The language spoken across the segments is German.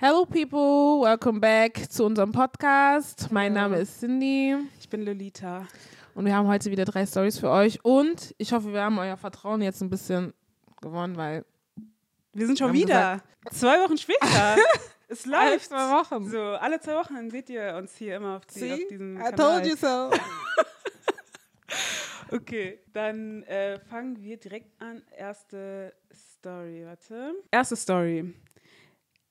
Hello people, welcome back zu unserem Podcast. Mein. Name ist Cindy Ich bin Lolita. und wir haben heute wieder drei Stories für euch und ich hoffe, wir haben euer Vertrauen jetzt ein bisschen gewonnen, weil Wir sind schon Wir wieder. Zwei Wochen später. es alle läuft. zwei Wochen. So, alle zwei Wochen seht ihr uns hier immer auf, die, auf diesem I Kanal. told you so. Okay, dann äh, fangen wir direkt an. Erste Story, warte. Erste Story.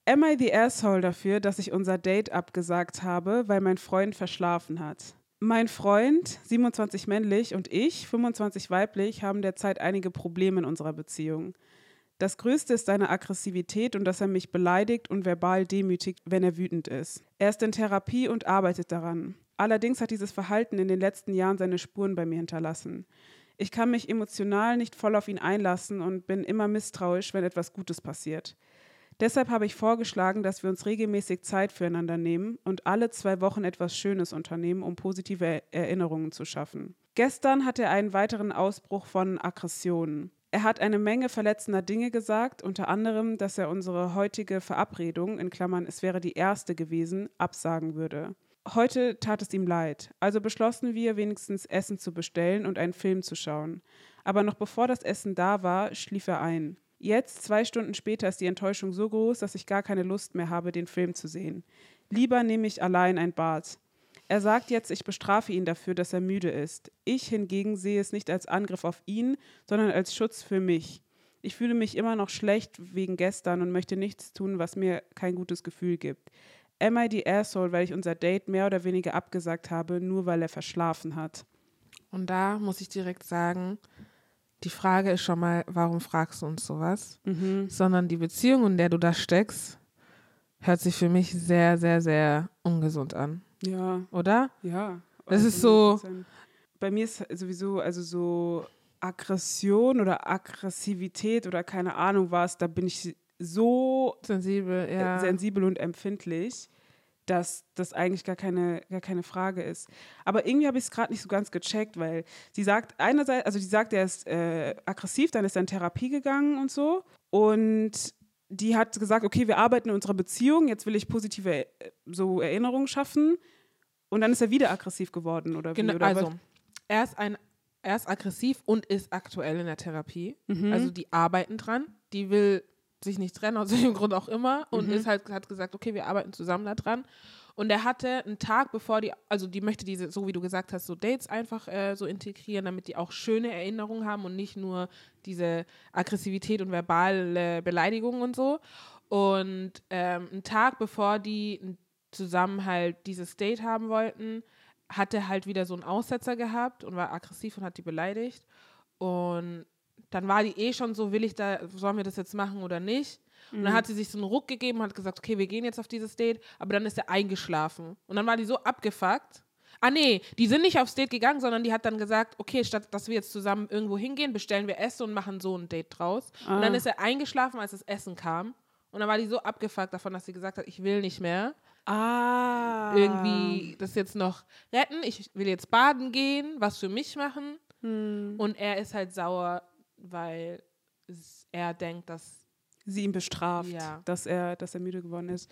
Am I the asshole dafür, dass ich unser Date abgesagt habe, weil mein Freund verschlafen hat? Mein Freund, 27 männlich, und ich, 25 weiblich, haben derzeit einige Probleme in unserer Beziehung. Das Größte ist seine Aggressivität und dass er mich beleidigt und verbal demütigt, wenn er wütend ist. Er ist in Therapie und arbeitet daran. Allerdings hat dieses Verhalten in den letzten Jahren seine Spuren bei mir hinterlassen. Ich kann mich emotional nicht voll auf ihn einlassen und bin immer misstrauisch, wenn etwas Gutes passiert. Deshalb habe ich vorgeschlagen, dass wir uns regelmäßig Zeit füreinander nehmen und alle zwei Wochen etwas Schönes unternehmen, um positive Er- Erinnerungen zu schaffen. Gestern hatte er einen weiteren Ausbruch von Aggressionen. Er hat eine Menge verletzender Dinge gesagt, unter anderem, dass er unsere heutige Verabredung, in Klammern, es wäre die erste gewesen, absagen würde. Heute tat es ihm leid, also beschlossen wir, wenigstens Essen zu bestellen und einen Film zu schauen. Aber noch bevor das Essen da war, schlief er ein. Jetzt, zwei Stunden später, ist die Enttäuschung so groß, dass ich gar keine Lust mehr habe, den Film zu sehen. Lieber nehme ich allein ein Bad. Er sagt jetzt, ich bestrafe ihn dafür, dass er müde ist. Ich hingegen sehe es nicht als Angriff auf ihn, sondern als Schutz für mich. Ich fühle mich immer noch schlecht wegen gestern und möchte nichts tun, was mir kein gutes Gefühl gibt. Am I the asshole, weil ich unser Date mehr oder weniger abgesagt habe, nur weil er verschlafen hat? Und da muss ich direkt sagen, die Frage ist schon mal, warum fragst du uns sowas? Mhm. Sondern die Beziehung, in der du da steckst, hört sich für mich sehr, sehr, sehr ungesund an, Ja, oder? ja. Das ist so- 100%. Bei mir ist sowieso, also so Aggression oder Aggressivität oder keine Ahnung was, da bin ich so Sensibel, ja. sensibel und empfindlich, dass das eigentlich gar keine, gar keine Frage ist. Aber irgendwie habe ich es gerade nicht so ganz gecheckt, weil sie sagt einerseits, also die sagt, er ist äh, aggressiv, dann ist er in Therapie gegangen und so. Und die hat gesagt, okay, wir arbeiten in unserer Beziehung, jetzt will ich positive äh, so Erinnerungen schaffen. Und dann ist er wieder aggressiv geworden, oder wie? Genau, oder also er ist ein er ist aggressiv und ist aktuell in der Therapie. Mhm. Also die arbeiten dran. Die will sich nicht trennen, aus welchem Grund auch immer. Und Mhm. ist halt, hat gesagt, okay, wir arbeiten zusammen da dran. Und er hatte einen Tag, bevor die, also die möchte diese, so wie du gesagt hast, so Dates einfach äh, so integrieren, damit die auch schöne Erinnerungen haben und nicht nur diese Aggressivität und verbale Beleidigungen und so. Und ähm, einen Tag, bevor die zusammen halt dieses Date haben wollten, hat er halt wieder so einen Aussetzer gehabt und war aggressiv und hat die beleidigt. Und dann war die eh schon so, will ich da, sollen wir das jetzt machen oder nicht? Und dann hat sie sich so einen Ruck gegeben und hat gesagt, okay, wir gehen jetzt auf dieses Date, aber dann ist er eingeschlafen. Und dann war die so abgefuckt. Ah nee, die sind nicht aufs Date gegangen, sondern die hat dann gesagt, okay, statt dass wir jetzt zusammen irgendwo hingehen, bestellen wir Essen und machen so ein Date draus. Und dann Ah. ist er eingeschlafen, als das Essen kam. Und dann war die so abgefuckt davon, dass sie gesagt hat, ich will nicht mehr ah. irgendwie das jetzt noch retten. Ich will jetzt baden gehen, was für mich machen. Hm. Und er ist halt sauer, weil er denkt, dass sie ihn bestraft, Ja. dass, er, dass er müde geworden ist.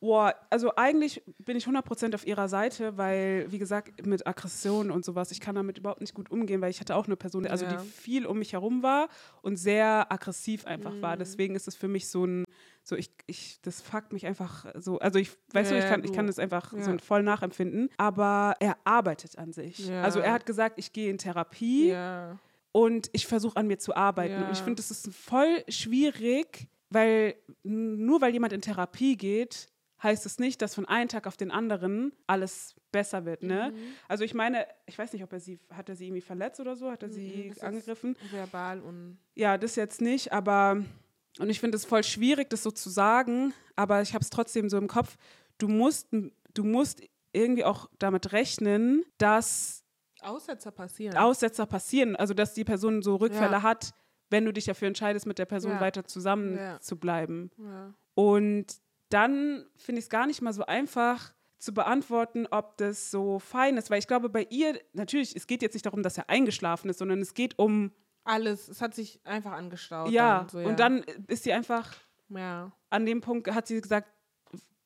Boah, also eigentlich bin ich 100% auf ihrer Seite, weil, wie gesagt, mit Aggression und sowas, ich kann damit überhaupt nicht gut umgehen, weil ich hatte auch eine Person, also Ja. die viel um mich herum war und sehr aggressiv einfach Mhm. war. Deswegen ist es für mich so ein, so ich, ich, das fuckt mich einfach so, also ich, weißt du, Ja, ich kann, ich du. kann das einfach Ja. so voll nachempfinden, aber er arbeitet an sich. Also er hat gesagt, ich gehe in Therapie ja, und ich versuche an mir zu arbeiten. Ja. Und ich finde, das ist voll schwierig, weil nur weil jemand in Therapie geht, heißt es nicht, dass von einem Tag auf den anderen alles besser wird. Ne? Mhm. Also ich meine, ich weiß nicht, ob er sie, hat er sie irgendwie verletzt oder so, hat er sie Mhm, ist- angegriffen? verbal und Ja, das jetzt nicht, aber und ich finde es voll schwierig, das so zu sagen, aber ich habe es trotzdem so im Kopf. Du musst, du musst irgendwie auch damit rechnen, dass Aussetzer passieren. Aussetzer passieren, also dass die Person so Rückfälle Ja. hat, wenn du dich dafür entscheidest, mit der Person Ja. weiter zusammen Ja. zu bleiben. Und dann finde ich es gar nicht mal so einfach zu beantworten, ob das so fein ist, weil ich glaube, bei ihr, natürlich, es geht jetzt nicht darum, dass er eingeschlafen ist, sondern es geht um, Alles, es hat sich einfach angestaut. ja, so, und dann ist sie einfach ja. an dem Punkt, hat sie gesagt,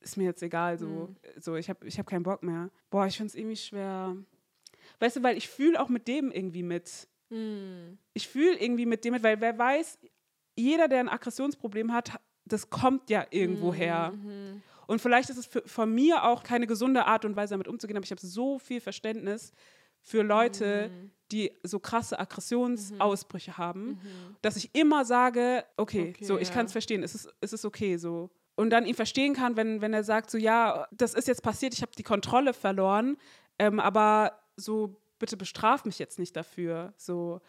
ist mir jetzt egal, so, Mhm. so ich habe ich hab keinen Bock mehr. Boah, ich finde es irgendwie schwer. Weißt du, weil ich fühle auch mit dem irgendwie mit. Mhm. Ich fühle irgendwie mit dem mit, weil wer weiß, jeder, der ein Aggressionsproblem hat, das kommt ja irgendwo her. Mhm. Und vielleicht ist es für, von mir auch keine gesunde Art und Weise, damit umzugehen, aber ich habe so viel Verständnis für Leute, Mhm. die so krasse Aggressionsausbrüche haben, Mhm. dass ich immer sage, okay, Okay, so, ich ja. kann es verstehen, es ist, es ist okay so. Und dann ihn verstehen kann, wenn, wenn er sagt, so, ja, das ist jetzt passiert, ich habe die Kontrolle verloren, ähm, aber so, bitte bestraf mich jetzt nicht dafür. So,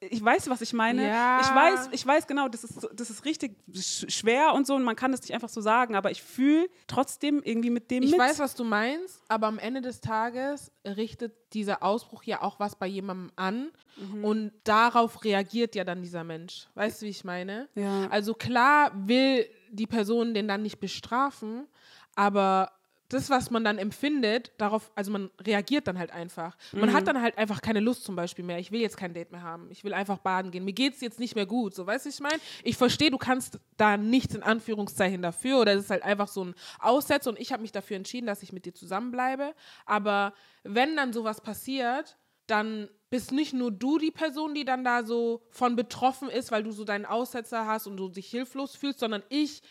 ich weiß, was ich meine. Ja. Ich weiß, ich weiß genau, das ist, das ist richtig sch- schwer und so und man kann das nicht einfach so sagen, aber ich fühle trotzdem irgendwie mit dem Ich mit. weiß, was du meinst, aber am Ende des Tages richtet dieser Ausbruch ja auch was bei jemandem an Mhm. und darauf reagiert ja dann dieser Mensch. Weißt du, wie ich meine? Ja. Also klar will die Person den dann nicht bestrafen, aber das, was man dann empfindet, darauf, also man reagiert dann halt einfach. Man Mhm. hat dann halt einfach keine Lust zum Beispiel mehr. Ich will jetzt kein Date mehr haben. Ich will einfach baden gehen. Mir geht es jetzt nicht mehr gut. So, weißt du, ich meine? Ich verstehe, du kannst da nichts in Anführungszeichen dafür oder es ist halt einfach so ein Aussetzer und ich habe mich dafür entschieden, dass ich mit dir zusammenbleibe. Aber wenn dann sowas passiert, dann bist nicht nur du die Person, die dann da so von betroffen ist, weil du so deinen Aussetzer hast und du dich hilflos fühlst, sondern ich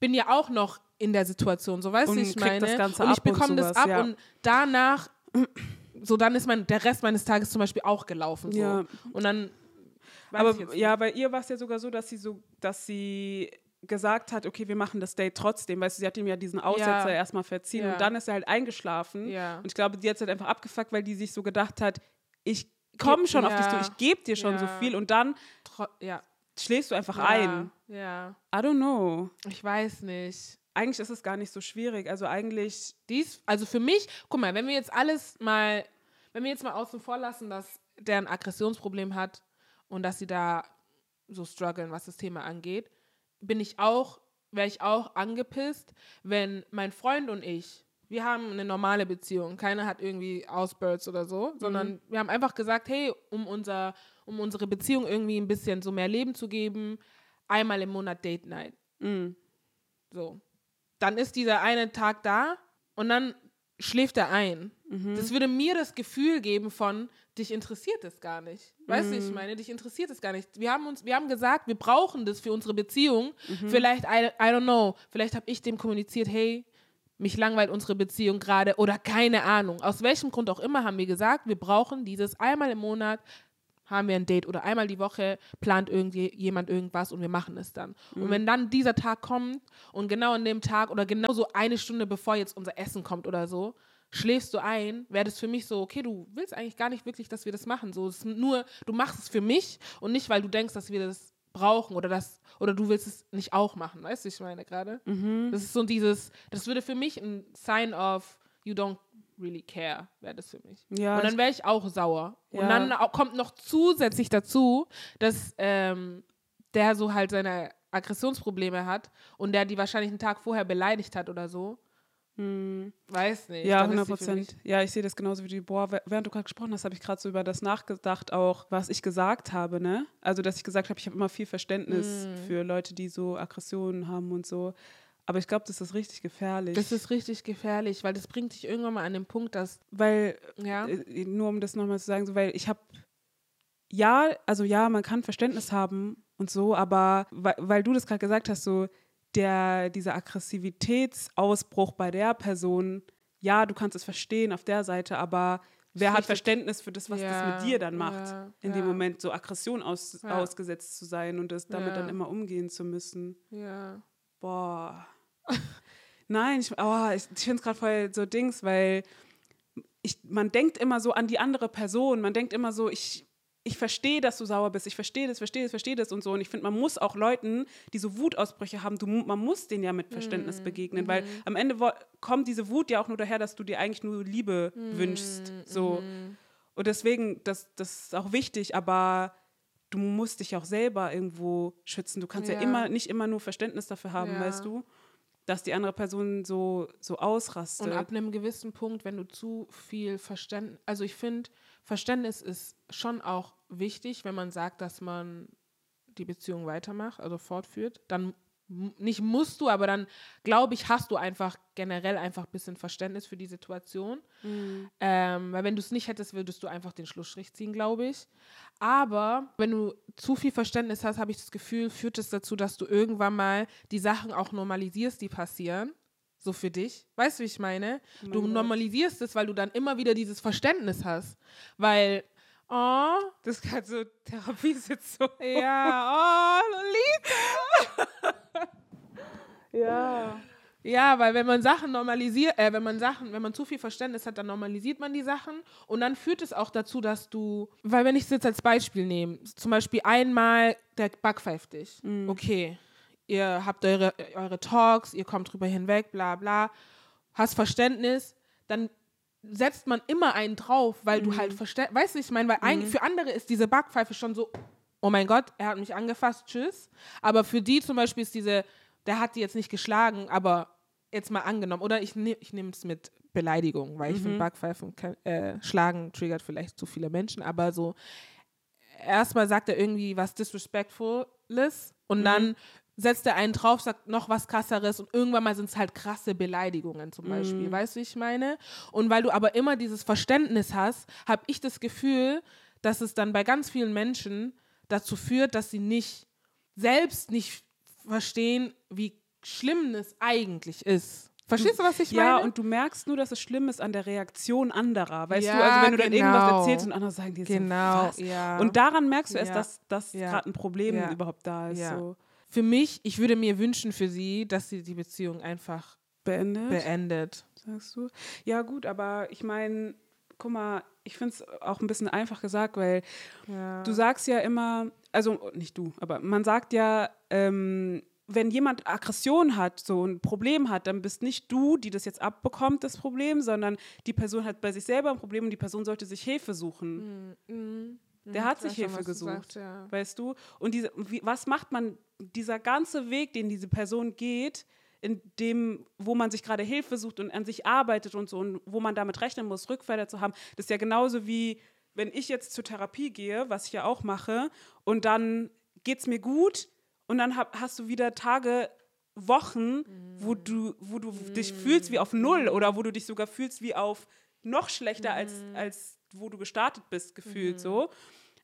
bin ja auch noch in der Situation, so weißt du, ich meine. das Ganze und ich bekomme das ab ja. und danach, so dann ist mein, der Rest meines Tages zum Beispiel auch gelaufen. So. Ja. Und dann Aber ja, bei ihr war es ja sogar so, dass sie so, dass sie gesagt hat, okay, wir machen das Date trotzdem, weißt du, sie hat ihm ja diesen Aussetzer Ja. erstmal verziehen und dann ist er halt eingeschlafen. Und ich glaube, die hat es halt einfach abgefuckt, weil die sich so gedacht hat, ich komme schon auf dich zu, ich gebe dir schon so viel und dann Tro schläfst du einfach ein. Ja. I don't know. Ich weiß nicht. Eigentlich ist es gar nicht so schwierig. Also eigentlich, Dies, also für mich, guck mal, wenn wir jetzt alles mal, wenn wir jetzt mal außen vor lassen, dass der ein Aggressionsproblem hat und dass sie da so strugglen, was das Thema angeht, bin ich auch, wäre ich auch angepisst, wenn mein Freund und ich, wir haben eine normale Beziehung, keiner hat irgendwie Ausbursts oder so, sondern wir haben einfach gesagt, hey, um unser, um unsere Beziehung irgendwie ein bisschen so mehr Leben zu geben, einmal im Monat Date Night. mm, So. Dann ist dieser eine Tag da und dann schläft er ein. Das würde mir das Gefühl geben von, dich interessiert es gar nicht. Weißt du, ich meine, dich interessiert es gar nicht. Wir haben uns, wir haben gesagt, wir brauchen das für unsere Beziehung. Vielleicht, I, I don't know, vielleicht habe ich dem kommuniziert, hey, mich langweilt unsere Beziehung gerade oder keine Ahnung. Aus welchem Grund auch immer haben wir gesagt, wir brauchen dieses einmal im Monat haben wir ein Date oder einmal die Woche plant irgendwie jemand irgendwas und wir machen es dann. Und wenn dann dieser Tag kommt und genau an dem Tag oder genau so eine Stunde bevor jetzt unser Essen kommt oder so, schläfst du ein, wäre das für mich so, okay, du willst eigentlich gar nicht wirklich, dass wir das machen. So, nur, du machst es für mich und nicht, weil du denkst, dass wir das brauchen oder das, oder du willst es nicht auch machen. Weißt du, ich meine gerade? Das ist so dieses, das würde für mich ein Sign of you don't really care, wäre das für mich. Ja, und dann wäre ich auch sauer. Und Ja. dann au- kommt noch zusätzlich dazu, dass ähm, der so halt seine Aggressionsprobleme hat und der die wahrscheinlich einen Tag vorher beleidigt hat oder so. Weiß nicht. Ja, Dann ist 100 sie für mich- Prozent. Ja, ich sehe das genauso wie du. Boah, während du gerade gesprochen hast, habe ich gerade so über das nachgedacht, auch was ich gesagt habe, ne? Also, dass ich gesagt habe, ich habe immer viel Verständnis Mm. für Leute, die so Aggressionen haben und so. Aber ich glaube, das ist richtig gefährlich. Das ist richtig gefährlich, weil das bringt dich irgendwann mal an den Punkt, dass, weil, ja, äh, nur um das nochmal zu sagen, so, weil ich habe, ja, also ja, man kann Verständnis haben und so, aber weil, weil du das gerade gesagt hast, so, der, dieser Aggressivitätsausbruch bei der Person, ja, du kannst es verstehen auf der Seite, aber wer hat. Verständnis für das, was Ja, das mit dir dann macht, ja, in ja. dem Moment so Aggression aus, ausgesetzt zu sein und das damit dann immer umgehen zu müssen? ja. Boah. Nein, ich, oh, ich, ich finde es gerade voll so Dings, weil ich, man denkt immer so an die andere Person. Man denkt immer so, ich, ich verstehe, dass du sauer bist. Ich verstehe das, verstehe das, verstehe das und so. Und ich finde, man muss auch Leuten, die so Wutausbrüche haben, du, man muss denen ja mit Verständnis begegnen, weil am Ende kommt diese Wut ja auch nur daher, dass du dir eigentlich nur Liebe wünschst. So. Und deswegen, das, das ist auch wichtig, aber du musst dich auch selber irgendwo schützen. Du kannst ja, Ja. immer nicht immer nur Verständnis dafür haben, Ja. weißt du, dass die andere Person so, so ausrastet. Und ab einem gewissen Punkt, wenn du zu viel Verständnis, also ich finde, Verständnis ist schon auch wichtig, wenn man sagt, dass man die Beziehung weitermacht, also fortführt, dann nicht musst du, aber dann glaube ich, hast du einfach generell einfach ein bisschen Verständnis für die Situation. Mhm. Ähm, weil wenn du es nicht hättest, würdest du einfach den Schlussstrich ziehen, glaube ich. Aber wenn du zu viel Verständnis hast, habe ich das Gefühl, führt es dazu, dass du irgendwann mal die Sachen auch normalisierst, die passieren. So für dich. Weißt du, wie ich meine? Oh du normalisierst es, weil du dann immer wieder dieses Verständnis hast. Weil Oh. Das ist gerade so Therapiesitzung. Ja, oh, Lolita. ja. Ja, weil wenn man Sachen normalisiert, äh, wenn man Sachen, wenn man zu viel Verständnis hat, dann normalisiert man die Sachen und dann führt es auch dazu, dass du, weil wenn ich es jetzt als Beispiel nehme, zum Beispiel einmal der Bug pfeift dich, mhm. okay, ihr habt eure, eure Talks, ihr kommt drüber hinweg, bla bla, hast Verständnis, dann setzt man immer einen drauf, weil mhm. du halt verstehst, weißt du, ich meine, weil mhm. für andere ist diese Backpfeife schon so, oh mein Gott, er hat mich angefasst, tschüss. Aber für die zum Beispiel ist diese, der hat die jetzt nicht geschlagen, aber jetzt mal angenommen, oder ich, ne, ich nehme es mit Beleidigung, weil ich finde, mhm. Backpfeifen äh, schlagen triggert vielleicht zu viele Menschen, aber so erstmal sagt er irgendwie was Disrespectfules und mhm. dann setzt er einen drauf, sagt noch was krasseres und irgendwann mal sind es halt krasse Beleidigungen zum Beispiel, mm. weißt du, wie ich meine? Und weil du aber immer dieses Verständnis hast, habe ich das Gefühl, dass es dann bei ganz vielen Menschen dazu führt, dass sie nicht selbst nicht verstehen, wie schlimm es eigentlich ist. Verstehst du, was ich ja, meine? Ja, und du merkst nur, dass es schlimm ist an der Reaktion anderer. Weißt ja, du, also wenn du dann genau. irgendwas erzählst und andere sagen dir genau, so, was? Ja. Und daran merkst du erst, dass, dass gerade ein Problem überhaupt da ist. So für mich, ich würde mir wünschen für sie, dass sie die Beziehung einfach beendet. beendet. Sagst du? Ja, gut, aber ich meine, guck mal, ich finde es auch ein bisschen einfach gesagt, weil ja. du sagst ja immer, also nicht du, aber man sagt ja, ähm, wenn jemand Aggression hat, so ein Problem hat, dann bist nicht du, die das jetzt abbekommt, das Problem, sondern die Person hat bei sich selber ein Problem und die Person sollte sich Hilfe suchen. Mhm. mhm. Der hat sich Hilfe gesucht, sagst, ja. weißt du? Und diese, wie, was macht man, dieser ganze Weg, den diese Person geht, in dem, wo man sich gerade Hilfe sucht und an sich arbeitet und so, und wo man damit rechnen muss, Rückfälle zu haben, das ist ja genauso wie, wenn ich jetzt zur Therapie gehe, was ich ja auch mache, und dann geht es mir gut und dann hab, hast du wieder Tage, Wochen, mhm. wo du, wo du mhm. dich fühlst wie auf Null oder wo du dich sogar fühlst wie auf noch schlechter mhm. als, als wo du gestartet bist, gefühlt mhm. so.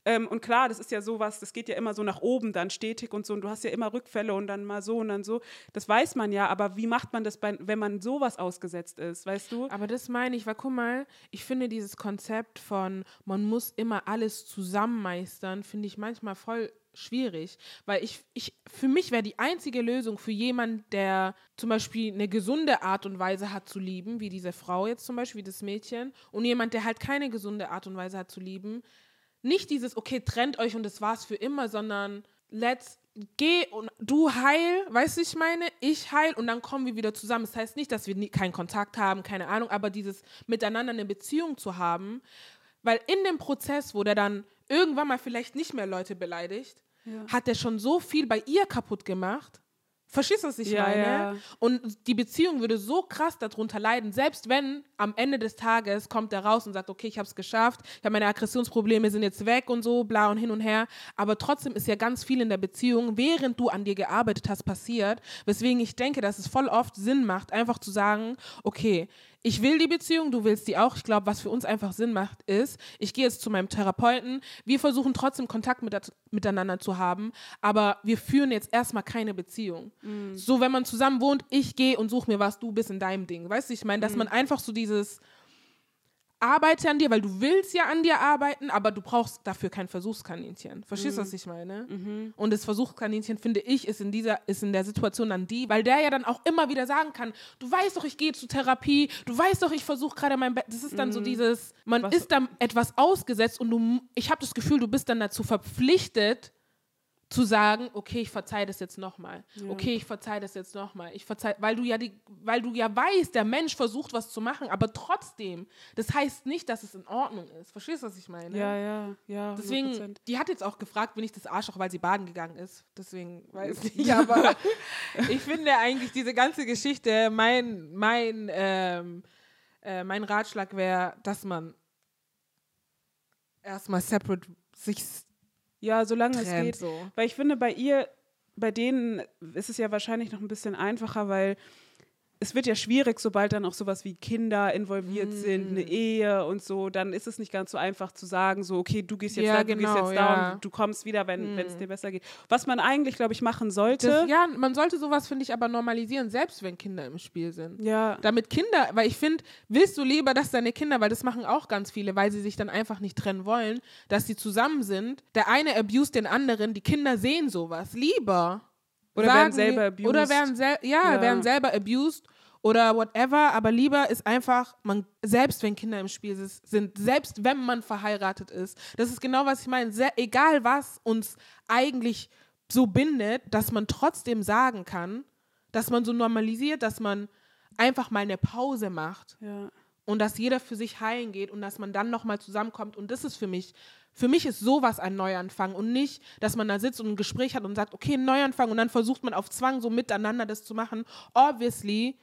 Ähm, und klar, das ist ja sowas, das geht ja immer so nach oben dann stetig und so. Und du hast ja immer Rückfälle und dann mal so und dann so. Das weiß man ja, aber wie macht man das, bei, wenn man sowas ausgesetzt ist, weißt du? Aber das meine ich, weil guck mal, ich finde dieses Konzept von, man muss immer alles zusammen meistern, finde ich manchmal voll schwierig, weil ich, ich für mich wäre die einzige Lösung für jemanden, der zum Beispiel eine gesunde Art und Weise hat zu lieben, wie diese Frau jetzt zum Beispiel, wie das Mädchen, und jemand, der halt keine gesunde Art und Weise hat zu lieben, nicht dieses, okay, trennt euch und das war's für immer, sondern let's geh und du heil, weißt du, ich meine, ich heil und dann kommen wir wieder zusammen. Das heißt nicht, dass wir nie, keinen Kontakt haben, keine Ahnung, aber dieses miteinander eine Beziehung zu haben, weil in dem Prozess, wo der dann irgendwann mal vielleicht nicht mehr Leute beleidigt, ja. hat er schon so viel bei ihr kaputt gemacht, Verstehst du, was ich ja, meine? Ja. Und die Beziehung würde so krass darunter leiden, selbst wenn am Ende des Tages kommt er raus und sagt, okay, ich habe es geschafft, ich habe meine Aggressionsprobleme sind jetzt weg und so, bla und hin und her. Aber trotzdem ist ja ganz viel in der Beziehung, während du an dir gearbeitet hast, passiert. Weswegen ich denke, dass es voll oft Sinn macht, einfach zu sagen, okay, ich will die Beziehung, du willst die auch. Ich glaube, was für uns einfach Sinn macht, ist, ich gehe jetzt zu meinem Therapeuten, wir versuchen trotzdem Kontakt mit, miteinander zu haben, aber wir führen jetzt erstmal keine Beziehung. Mhm. So, wenn man zusammen wohnt, ich gehe und suche mir was, du bist in deinem Ding. Weißt du, ich meine, dass mhm. man einfach so dieses arbeite an dir, weil du willst ja an dir arbeiten, aber du brauchst dafür kein Versuchskaninchen. Verstehst du, mhm. was ich meine? Mhm. Und das Versuchskaninchen, finde ich, ist in dieser, ist in der Situation dann die, weil der ja dann auch immer wieder sagen kann, du weißt doch, ich gehe zur Therapie, du weißt doch, ich versuche gerade mein Bett. Das ist dann mhm. so dieses, man was? ist dann etwas ausgesetzt und du, ich habe das Gefühl, du bist dann dazu verpflichtet, zu sagen, okay, ich verzeihe das jetzt nochmal. Ja. Okay, ich verzeihe das jetzt nochmal. Ich verzeihe, weil du ja die, weil du ja weißt, der Mensch versucht was zu machen, aber trotzdem, das heißt nicht, dass es in Ordnung ist. Verstehst du, was ich meine? Ja, ja, ja. 100%. Deswegen, die hat jetzt auch gefragt, bin ich das Arschloch, weil sie baden gegangen ist. Deswegen weiß ich nicht, aber ich finde eigentlich diese ganze Geschichte, mein, mein, ähm, äh, mein Ratschlag wäre, dass man erstmal separate sich ja, solange Trend, es geht. So. Weil ich finde, bei ihr, bei denen ist es ja wahrscheinlich noch ein bisschen einfacher, weil es wird ja schwierig, sobald dann auch sowas wie Kinder involviert mm. sind, eine Ehe und so, dann ist es nicht ganz so einfach zu sagen, so, okay, du gehst jetzt ja, da, du genau, gehst jetzt ja. da und du kommst wieder, wenn mm. es dir besser geht. Was man eigentlich, glaube ich, machen sollte. Das, ja, man sollte sowas, finde ich, aber normalisieren, selbst wenn Kinder im Spiel sind. Ja. Damit Kinder, weil ich finde, willst du lieber, dass deine Kinder, weil das machen auch ganz viele, weil sie sich dann einfach nicht trennen wollen, dass sie zusammen sind, der eine abused den anderen, die Kinder sehen sowas. Lieber. Oder werden selber abused. Oder werden, sel ja, ja, werden selber abused oder whatever, aber lieber ist einfach, man, selbst wenn Kinder im Spiel sind, selbst wenn man verheiratet ist, das ist genau, was ich meine, sehr, egal was uns eigentlich so bindet, dass man trotzdem sagen kann, dass man so normalisiert, dass man einfach mal eine Pause macht. Ja. Und dass jeder für sich heilen geht und dass man dann nochmal zusammenkommt. Und das ist für mich, für mich ist sowas ein Neuanfang und nicht, dass man da sitzt und ein Gespräch hat und sagt, okay, ein Neuanfang und dann versucht man auf Zwang so miteinander das zu machen. Obviously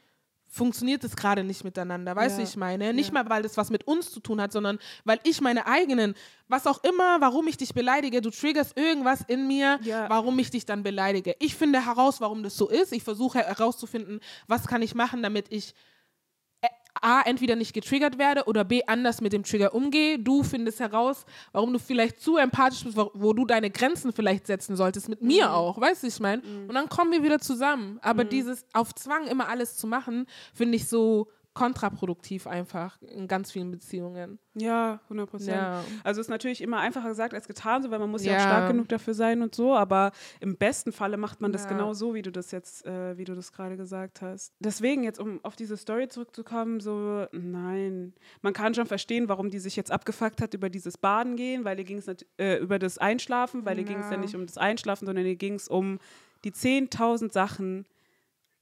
funktioniert es gerade nicht miteinander, weißt du, ja. ich meine? Nicht ja. mal, weil das was mit uns zu tun hat, sondern weil ich meine eigenen, was auch immer, warum ich dich beleidige, du triggerst irgendwas in mir, ja. warum ich dich dann beleidige. Ich finde heraus, warum das so ist. Ich versuche herauszufinden, was kann ich machen, damit ich A, entweder nicht getriggert werde oder B, anders mit dem Trigger umgehe. Du findest heraus, warum du vielleicht zu empathisch bist, wo, wo du deine Grenzen vielleicht setzen solltest, mit mir mhm. auch, weißt du, ich meine? Mhm. Und dann kommen wir wieder zusammen. Aber mhm. dieses auf Zwang immer alles zu machen, finde ich so kontraproduktiv einfach in ganz vielen Beziehungen. Ja, 100 Prozent. Ja. Also ist natürlich immer einfacher gesagt als getan, so, weil man muss ja. ja, auch stark genug dafür sein und so, aber im besten Falle macht man das ja. genau so, wie du das jetzt, äh, wie du das gerade gesagt hast. Deswegen jetzt, um auf diese Story zurückzukommen, so, nein. Man kann schon verstehen, warum die sich jetzt abgefuckt hat über dieses Baden gehen, weil ihr ging es äh, über das Einschlafen, weil ihr ging es ja nicht um das Einschlafen, sondern ihr ging es um die 10.000 Sachen,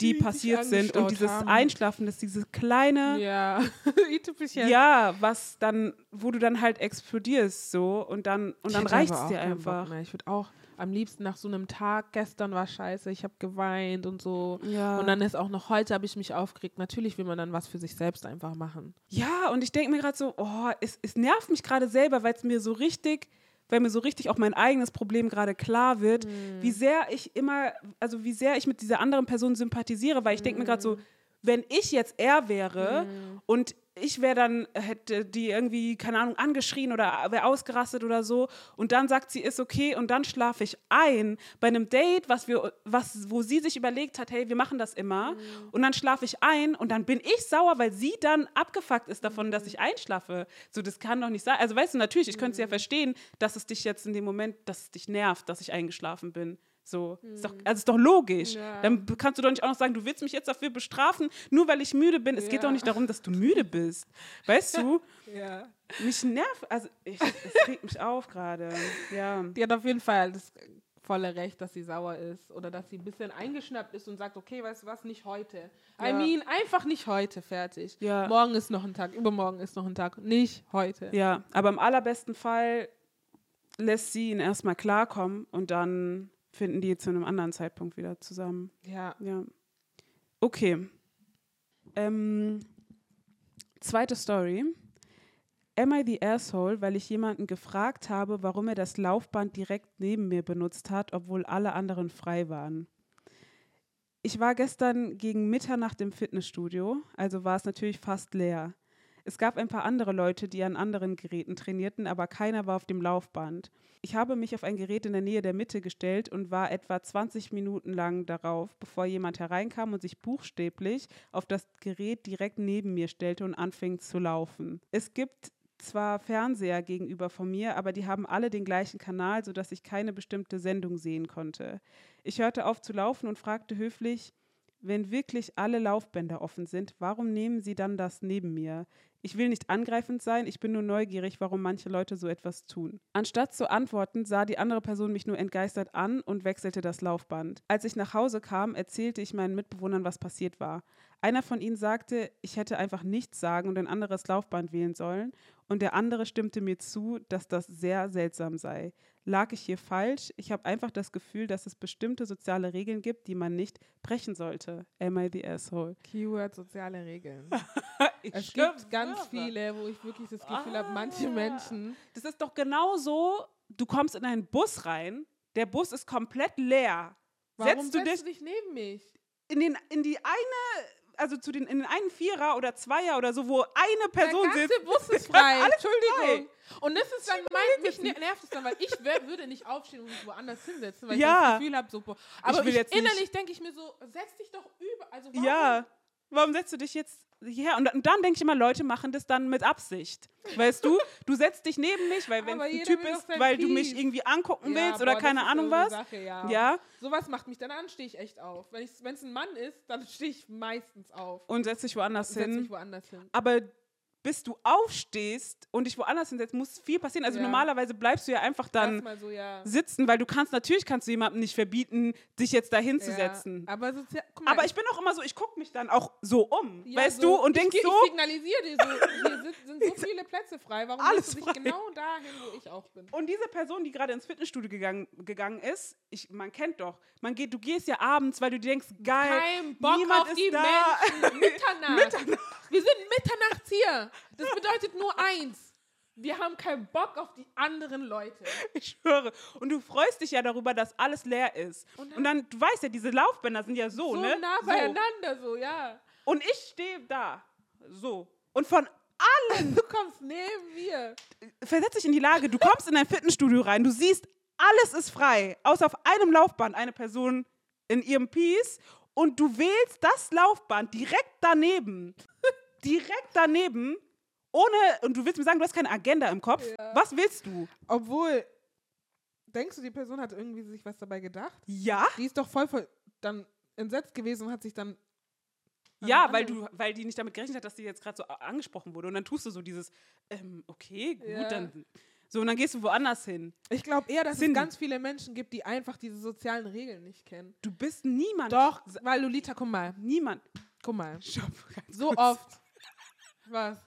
die, die passiert sind und dieses haben. Einschlafen, das diese kleine ja ja was dann wo du dann halt explodierst so und dann und dann reicht es dir einfach. ich würde auch am liebsten nach so einem Tag gestern war scheiße ich habe geweint und so. Ja. und dann ist auch noch heute habe ich mich aufgeregt. Natürlich will man dann was für sich selbst einfach machen. Ja und ich denke mir gerade so oh es, es nervt mich gerade selber weil es mir so richtig weil mir so richtig auch mein eigenes Problem gerade klar wird, mhm. wie sehr ich immer, also wie sehr ich mit dieser anderen Person sympathisiere, weil ich denke mir gerade so, wenn ich jetzt er wäre mhm. und ich wäre dann, hätte die irgendwie, keine Ahnung, angeschrien oder wäre ausgerastet oder so. Und dann sagt sie, ist okay und dann schlafe ich ein bei einem Date, was wir, was, wo sie sich überlegt hat, hey, wir machen das immer. Mhm. Und dann schlafe ich ein und dann bin ich sauer, weil sie dann abgefuckt ist davon, mhm. dass ich einschlafe. So, das kann doch nicht sein. Also weißt du, natürlich, ich könnte es ja mhm. verstehen, dass es dich jetzt in dem Moment, dass es dich nervt, dass ich eingeschlafen bin. So, mhm. ist doch, also ist doch logisch. Ja. Dann kannst du doch nicht auch noch sagen, du willst mich jetzt dafür bestrafen, nur weil ich müde bin. Es ja. geht doch nicht darum, dass du müde bist. Weißt du? ja. Mich nervt, also ich, es regt mich auf gerade. Ja. Die hat auf jeden Fall das volle Recht, dass sie sauer ist oder dass sie ein bisschen eingeschnappt ist und sagt, okay, weißt du was, nicht heute. Ja. I mean, einfach nicht heute, fertig. Ja. Morgen ist noch ein Tag, übermorgen ist noch ein Tag, nicht heute. Ja, aber im allerbesten Fall lässt sie ihn erstmal klarkommen und dann finden die zu einem anderen Zeitpunkt wieder zusammen. Ja. Ja. Okay. Ähm, zweite Story. Am I the asshole, weil ich jemanden gefragt habe, warum er das Laufband direkt neben mir benutzt hat, obwohl alle anderen frei waren? Ich war gestern gegen Mitternacht im Fitnessstudio, also war es natürlich fast leer. Es gab ein paar andere Leute, die an anderen Geräten trainierten, aber keiner war auf dem Laufband. Ich habe mich auf ein Gerät in der Nähe der Mitte gestellt und war etwa 20 Minuten lang darauf, bevor jemand hereinkam und sich buchstäblich auf das Gerät direkt neben mir stellte und anfing zu laufen. Es gibt zwar Fernseher gegenüber von mir, aber die haben alle den gleichen Kanal, sodass ich keine bestimmte Sendung sehen konnte. Ich hörte auf zu laufen und fragte höflich, wenn wirklich alle Laufbänder offen sind, warum nehmen Sie dann das neben mir? Ich will nicht angreifend sein, ich bin nur neugierig, warum manche Leute so etwas tun. Anstatt zu antworten, sah die andere Person mich nur entgeistert an und wechselte das Laufband. Als ich nach Hause kam, erzählte ich meinen Mitbewohnern, was passiert war. Einer von ihnen sagte, ich hätte einfach nichts sagen und ein anderes Laufband wählen sollen, und der andere stimmte mir zu, dass das sehr seltsam sei. Lag ich hier falsch? Ich habe einfach das Gefühl, dass es bestimmte soziale Regeln gibt, die man nicht brechen sollte. Am I the asshole? Keyword soziale Regeln. es gibt ganz viele, wo ich wirklich das Gefühl ah, habe, manche Menschen. Das ist doch genauso, du kommst in einen Bus rein, der Bus ist komplett leer Warum setzt du dich dich neben mich? in, den, in die eine, also zu den, in den einen Vierer oder Zweier oder so, wo eine Person Der ganze sitzt. Bus ist frei. alles Entschuldigung. Und das ist dann mein, mich nervt es dann, weil ich würde nicht aufstehen und mich woanders hinsetzen, weil Ja. ich das Gefühl habe, so, aber ich nicht- innerlich denke ich mir so, setz dich doch über. Also warum? Ja, warum setzt du dich jetzt hierher? Und, dann- und dann denke ich immer, Leute machen das dann mit Absicht. Weißt du, du setzt dich neben mich, weil wenn es ein Typ ist, weil du mich irgendwie angucken Ja, willst oder boah, keine Ahnung so was. Sache, ja. Ja, Sowas macht mich, dann stehe ich echt auf. Wenn es ein Mann ist, dann stehe ich meistens auf. und setzt dich woanders Setz woanders hin. Aber bis du aufstehst und dich woanders hinsetzt, muss viel passieren. Also Ja. normalerweise bleibst du ja einfach dann so, ja. sitzen, weil du kannst, natürlich kannst du jemandem nicht verbieten, dich jetzt da hinzusetzen. Ja, aber, sozial, mal, Aber ich bin auch immer so, ich gucke mich dann auch so um, weißt so, du, und ich, denk geh- so, Ich signalisiere dir so, hier sind, so viele Plätze frei. Warum Alles du dich genau dahin, wo ich auch bin? Und diese Person, die gerade ins Fitnessstudio gegangen, gegangen ist, ich, man kennt doch, man geht, du gehst ja abends, weil du denkst, geil, Kein Bock niemand auf ist die da. Menschen. Mitternacht. Wir sind mitternachts hier. Das bedeutet nur eins. Wir haben keinen Bock auf die anderen Leute. Ich schwöre. Und du freust dich ja darüber, dass alles leer ist. Und Und dann, du weißt ja, diese Laufbänder sind ja so, So ne? nah So. beieinander, so, ja. Und ich stehe da, so. Und von Du kommst neben mir. versetz dich in die Lage, du kommst in ein Fitnessstudio rein, du siehst, alles ist frei, außer auf einem Laufband eine Person in ihrem Piece und du wählst das Laufband direkt daneben, direkt daneben, ohne, und du willst mir sagen, du hast keine Agenda im Kopf. Was willst du? Obwohl, denkst du, die Person hat irgendwie sich was dabei gedacht? Ja? Die ist doch voll, voll dann entsetzt gewesen und hat sich dann. an Ja, weil, du, weil die nicht damit gerechnet hat, dass die jetzt gerade so angesprochen wurde. Und dann tust du so dieses, ähm, okay, gut, Ja. dann. So, und dann gehst du woanders hin. Ich glaube eher, dass Cindy. es ganz viele Menschen gibt, die einfach diese sozialen Regeln nicht kennen. Du bist niemand. Doch, weil Lolita, guck mal, Niemand. guck mal. Stopp, So kurz. oft. Was?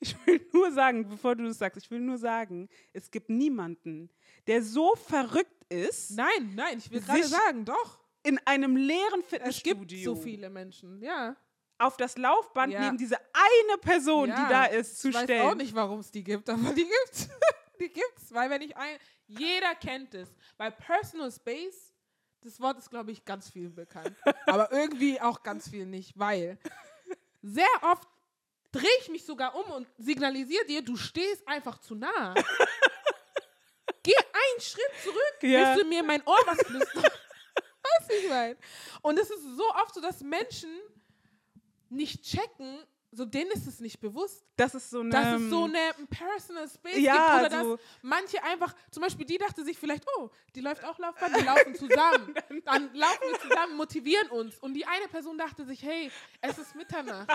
Ich will nur sagen, bevor du das sagst, ich will nur sagen, es gibt niemanden, der so verrückt ist, Nein, nein, ich will gerade sagen, doch. in einem leeren Es Fitnessstudio gibt so viele Menschen, ja. auf das Laufband Ja. neben diese eine Person, ja. die da ist, zu ich weiß stellen. auch nicht, warum es die gibt, aber die gibt's. die gibt's, weil wenn ich ein, jeder kennt es. Bei Personal Space, das Wort ist, glaube ich, ganz vielen bekannt. aber irgendwie auch ganz viel nicht, weil sehr oft drehe ich mich sogar um und signalisiere dir, du stehst einfach zu nah. Geh einen Schritt zurück, Ja. willst du mir in mein Ohr was flüstern? du, ich meine? Und es ist so oft so, dass Menschen nicht checken, so denen ist es nicht bewusst, Das ist so eine. dass es so eine ein Personal Space Ja, gibt oder so. dass manche einfach, zum Beispiel die dachte sich vielleicht, oh, die läuft auch Laufbahn, wir laufen zusammen. Dann laufen wir zusammen, motivieren uns. Und die eine Person dachte sich, hey, es ist Mitternacht.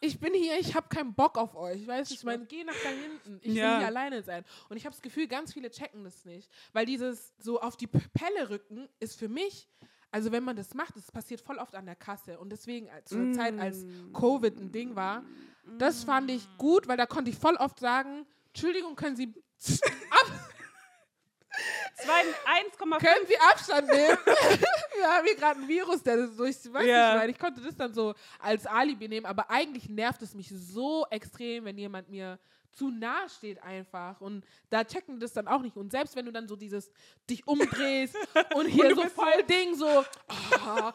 Ich bin hier, ich habe keinen Bock auf euch. Weißt du, ich meine, geh nach da hinten. Ich Ja. will hier alleine sein. Und ich habe das Gefühl, ganz viele checken das nicht. Weil dieses so auf die Pelle rücken ist für mich, also wenn man das macht, das passiert voll oft an der Kasse. Und deswegen als- zur Zeit, als Covid ein Ding war, das fand ich gut, weil da konnte ich voll oft sagen, Entschuldigung, können Sie ab, Zwei- 1,5 können Sie Abstand nehmen? Wir haben hier gerade ein Virus, der das durch, weiß Ja. ich, ich konnte das dann so als Alibi nehmen, aber eigentlich nervt es mich so extrem, wenn jemand mir zu nah steht einfach und da checken das dann auch nicht und selbst wenn du dann so dieses dich umdrehst und hier du so bist so- voll Ding so oh,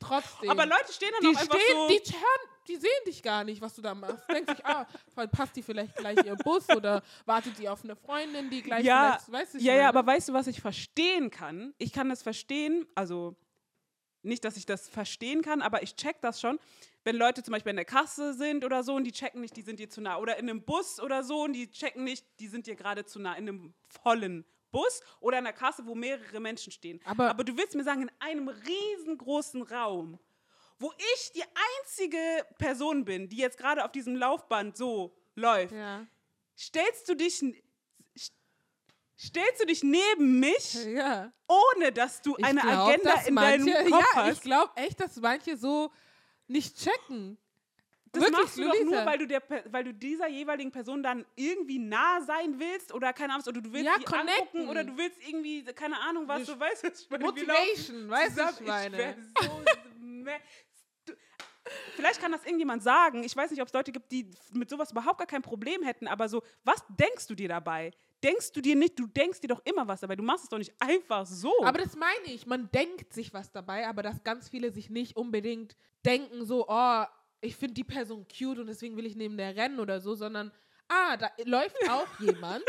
trotzdem Aber Leute stehen dann die auch einfach stehen, so. die hören, die sehen dich gar nicht, was du da machst. Denkt sich, ah, verpasst die vielleicht gleich ihr Bus oder wartet die auf eine Freundin, die gleich ja, vielleicht, weißt du, ich ja, ja, aber weißt du, was ich verstehen kann? Ich kann das verstehen, also nicht, dass ich das verstehen kann, aber ich check das schon, wenn Leute zum Beispiel in der Kasse sind oder so und die checken nicht, die sind dir zu nah. Oder in einem Bus oder so und die checken nicht, die sind dir gerade zu nah. In einem vollen Bus oder in der Kasse, wo mehrere Menschen stehen. Aber- aber du willst mir sagen, in einem riesengroßen Raum, wo ich die einzige Person bin, die jetzt gerade auf diesem Laufband so läuft, ja. stellst du dich stellst du dich neben mich, ja. ohne dass du Ich eine glaub, Agenda in manche, deinem Kopf Ja, ich hast. glaube echt, dass manche so nicht checken. Das Wirklich, machst du doch Lolita. nur, weil du, der, weil du dieser jeweiligen Person dann irgendwie nah sein willst oder keine Ahnung, oder du willst Ja, die connecten. angucken oder du willst irgendwie, keine Ahnung, was Wir- du weißt. was ich meine. Motivation, weißt du, ich meine. wär so vielleicht kann das irgendjemand sagen. Ich weiß nicht, ob es Leute gibt, die mit sowas überhaupt gar kein Problem hätten, aber so, was denkst du dir dabei? Denkst du dir nicht, du denkst dir doch immer was dabei. Du machst es doch nicht einfach so. Aber das meine ich. Man denkt sich was dabei, aber dass ganz viele sich nicht unbedingt denken, so, oh, ich finde die Person cute und deswegen will ich neben der rennen oder so, sondern, ah, da läuft auch jemand.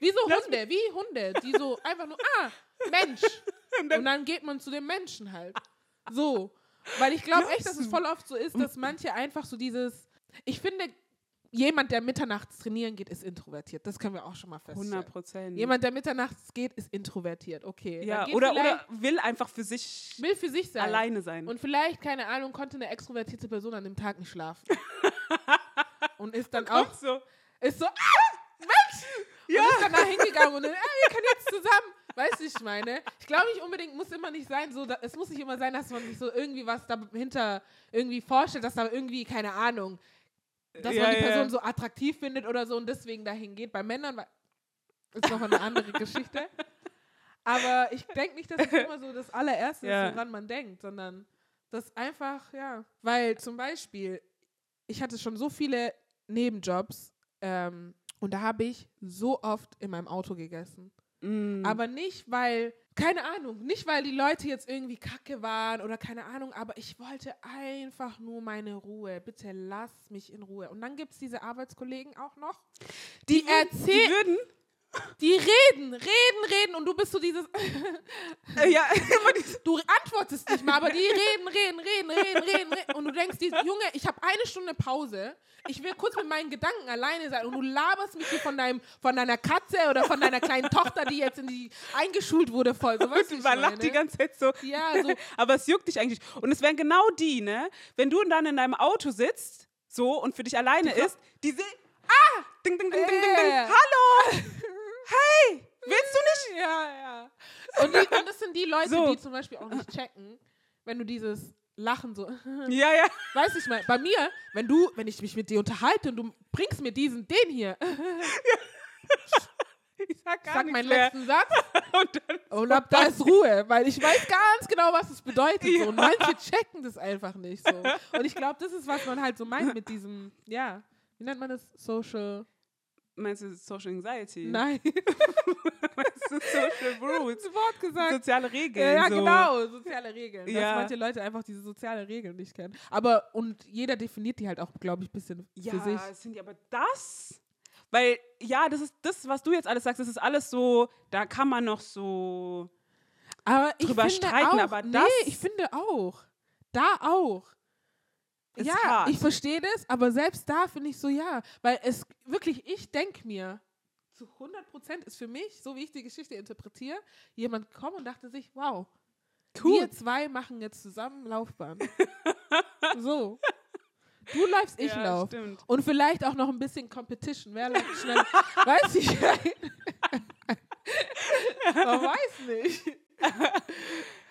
Wie so Hunde, wie Hunde, die so einfach nur, ah, Mensch. Und dann geht man zu dem Menschen halt. So. Weil ich glaube echt, dass es voll oft so ist, dass manche einfach so dieses, ich finde, jemand, der mitternachts trainieren geht, ist introvertiert. Das können wir auch schon mal feststellen. 100 Prozent. Jemand, der mitternachts geht, ist introvertiert. Okay. ja, oder, oder will einfach für sich will für sich sein. alleine sein. Und vielleicht, keine Ahnung, konnte eine extrovertierte Person an dem Tag nicht schlafen. und ist dann auch, Auch so. ist so, ah, Menschen! Ja. Und ist dann da hingegangen und dann, ah, wir können jetzt zusammen. Weißt du, ich meine? Ich glaube nicht unbedingt, muss immer nicht sein, so, da, es muss nicht immer sein, dass man sich so irgendwie was dahinter irgendwie vorstellt, dass da irgendwie, keine Ahnung, dass Ja, man die ja. Person so attraktiv findet oder so und deswegen dahin geht. Bei Männern ist noch eine andere Geschichte. Aber ich denke nicht, dass es immer so das allererste Ja. ist, woran man denkt, sondern das einfach, ja. Weil zum Beispiel, ich hatte schon so viele Nebenjobs ähm, und da habe ich so oft in meinem Auto gegessen. Mm. Aber nicht, weil, keine Ahnung, nicht, weil die Leute jetzt irgendwie kacke waren oder keine Ahnung, aber ich wollte einfach nur meine Ruhe. Bitte lass mich in Ruhe. Und dann gibt es diese Arbeitskollegen auch noch, die, die erzählen, würden, die reden, reden, reden und du bist so dieses, äh, ja, immer dieses, du antwortest nicht mal, aber die reden, reden, reden, reden, reden, reden. Und du denkst, dir, Junge, ich habe eine Stunde Pause. Ich will kurz mit meinen Gedanken alleine sein und du laberst mich hier von, deinem, von deiner Katze oder von deiner kleinen Tochter, die jetzt in die eingeschult wurde, voll. So, weißt du, man lacht die ganze Zeit so. Ja, so. Aber es juckt dich eigentlich. Und es wären genau die, ne? Wenn du dann in deinem Auto sitzt, so, und für dich alleine ist, die sehen, ah, ding, ding, ding, ding, ding, ding, Äh. hallo, hey, willst du nicht? Ja, ja. Und, die, und das sind die Leute, So. die zum Beispiel auch nicht checken, wenn du dieses Lachen so. Ja, ja. Weißt du, ich meine, bei mir, wenn du, wenn ich mich mit dir unterhalte und du bringst mir diesen, den hier, Ich sag gar sag nichts meinen mehr. letzten Satz Und dann, und ab da ist Ruhe, weil ich weiß ganz genau, was es bedeutet. Ja. So. Und manche checken das einfach nicht so. Und ich glaube, das ist, was man halt so meint mit diesem, ja, wie nennt man das? Social. Meinst du Social Anxiety? Nein, Meinst du Social Rules? das Wort gesagt. Soziale Regeln. Ja, so. genau, soziale Regeln. Dass Ja. manche Leute einfach diese soziale Regeln nicht kennen. Aber, und jeder definiert die halt auch, glaube ich, ein bisschen Ja, für sich. sind die aber das. Weil, ja, das ist das, was du jetzt alles sagst, das ist alles so, da kann man noch so. Aber ich drüber finde streiten, auch, aber nee, das- ich finde auch. Da auch. Ist ja, hart. ich verstehe das, aber selbst da finde ich so, ja. Weil es wirklich, ich denke mir, zu 100 Prozent ist für mich, so wie ich die Geschichte interpretiere, jemand gekommen und dachte sich, wow, Cool. wir zwei machen jetzt zusammen Laufbahn. so. Du läufst, ich ja, lauf. Stimmt. Und vielleicht auch noch ein bisschen Competition. Wer läuft schnell? weiß ich nicht. Man weiß nicht.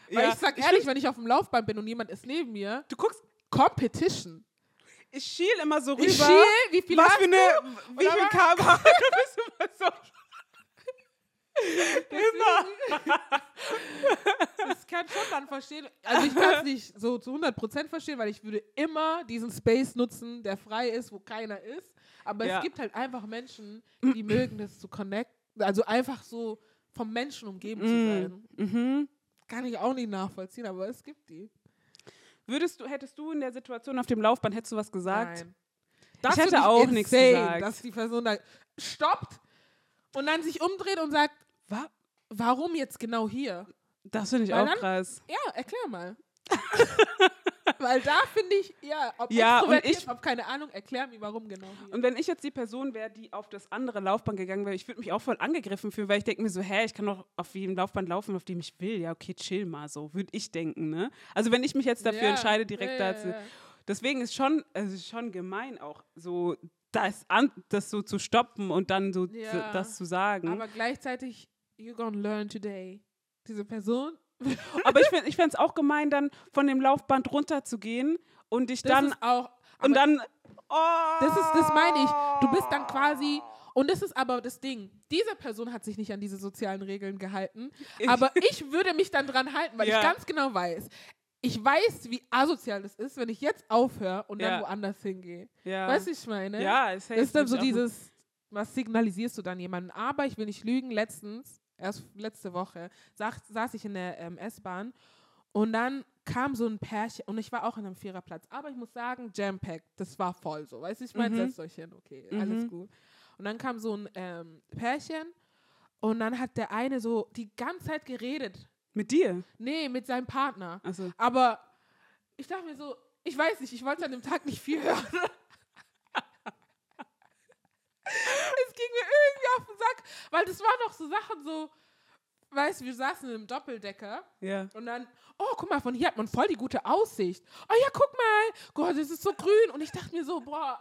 Weil Ja, ich sag ich ehrlich, find- wenn ich auf dem Laufband bin und jemand ist neben mir, Du guckst, Competition. ich schiel immer so rüber. Ich schiel, wie viel was hast für eine, wie Oder viel was? kmh du bist immer so. Immer. Das kann schon dann verstehen. Also ich kann es nicht so zu 100% verstehen, weil ich würde immer diesen Space nutzen, der frei ist, wo keiner ist. Aber Ja. es gibt halt einfach Menschen, die mögen das zu connecten. Also einfach so vom Menschen umgeben zu sein. Mhm. Kann ich auch nicht nachvollziehen, aber es gibt die. Würdest du, hättest du in der Situation auf dem Laufband, hättest du was gesagt? Nein. Ich finde hätte auch nichts gesagt. Dass die Person da stoppt und dann sich umdreht und sagt, Wa- warum jetzt genau hier? Das finde ich Weil auch dann- krass. Ja, erklär mal. Weil da finde ich, ja, ob Ja, extrovertiert, ich- ob keine Ahnung, erklär mir, warum genau hier. Und wenn ich jetzt die Person wäre, die auf das andere Laufband gegangen wäre, ich würde mich auch voll angegriffen fühlen, weil ich denke mir so, hä, ich kann doch auf jedem Laufband laufen, auf dem ich will. Ja, okay, chill mal so, würde ich denken, ne? Also wenn ich mich jetzt dafür Ja, entscheide, direkt ja, dazu. Deswegen ist schon, es ist schon gemein auch, so das, an, das so zu stoppen und dann so zu, das zu sagen. Aber gleichzeitig, you're gonna learn today. Diese Person, Aber ich finde es auch gemein, dann von dem Laufband runterzugehen und dich das dann ist auch, und dann. Oh, das ist, das meine ich. Du bist dann quasi, und das ist aber das Ding, diese Person hat sich nicht an diese sozialen Regeln gehalten, Ich- aber ich würde mich dann dran halten, weil Ja. ich ganz genau weiß, ich weiß, wie asozial das ist, wenn ich jetzt aufhöre und dann Ja. woanders hingehe. Ja. Weißt du, ich meine? Ja, es Das ist dann so dieses, was signalisierst du dann jemandem? Aber ich will nicht lügen, letztens, erst letzte Woche, saß, saß ich in der ähm, S-Bahn und dann kam so ein Pärchen und ich war auch an einem Viererplatz. Aber ich muss sagen, Jam-Pack, das war voll so. Weißt du, ich meine, Mhm. setzt euch hin, okay, alles Mhm. gut. Und dann kam so ein ähm, Pärchen und dann hat der eine so die ganze Zeit geredet. Mit dir? Nee, mit seinem Partner. Also, Aber ich dachte mir so, ich weiß nicht, ich wollte an dem Tag nicht viel hören. ging mir irgendwie auf den Sack, weil das waren doch so Sachen so, weißt du, wir saßen in einem Doppeldecker ja. und dann, oh, guck mal, von hier hat man voll die gute Aussicht. Oh ja, guck mal, Gott, es ist so grün. Und ich dachte mir so, boah,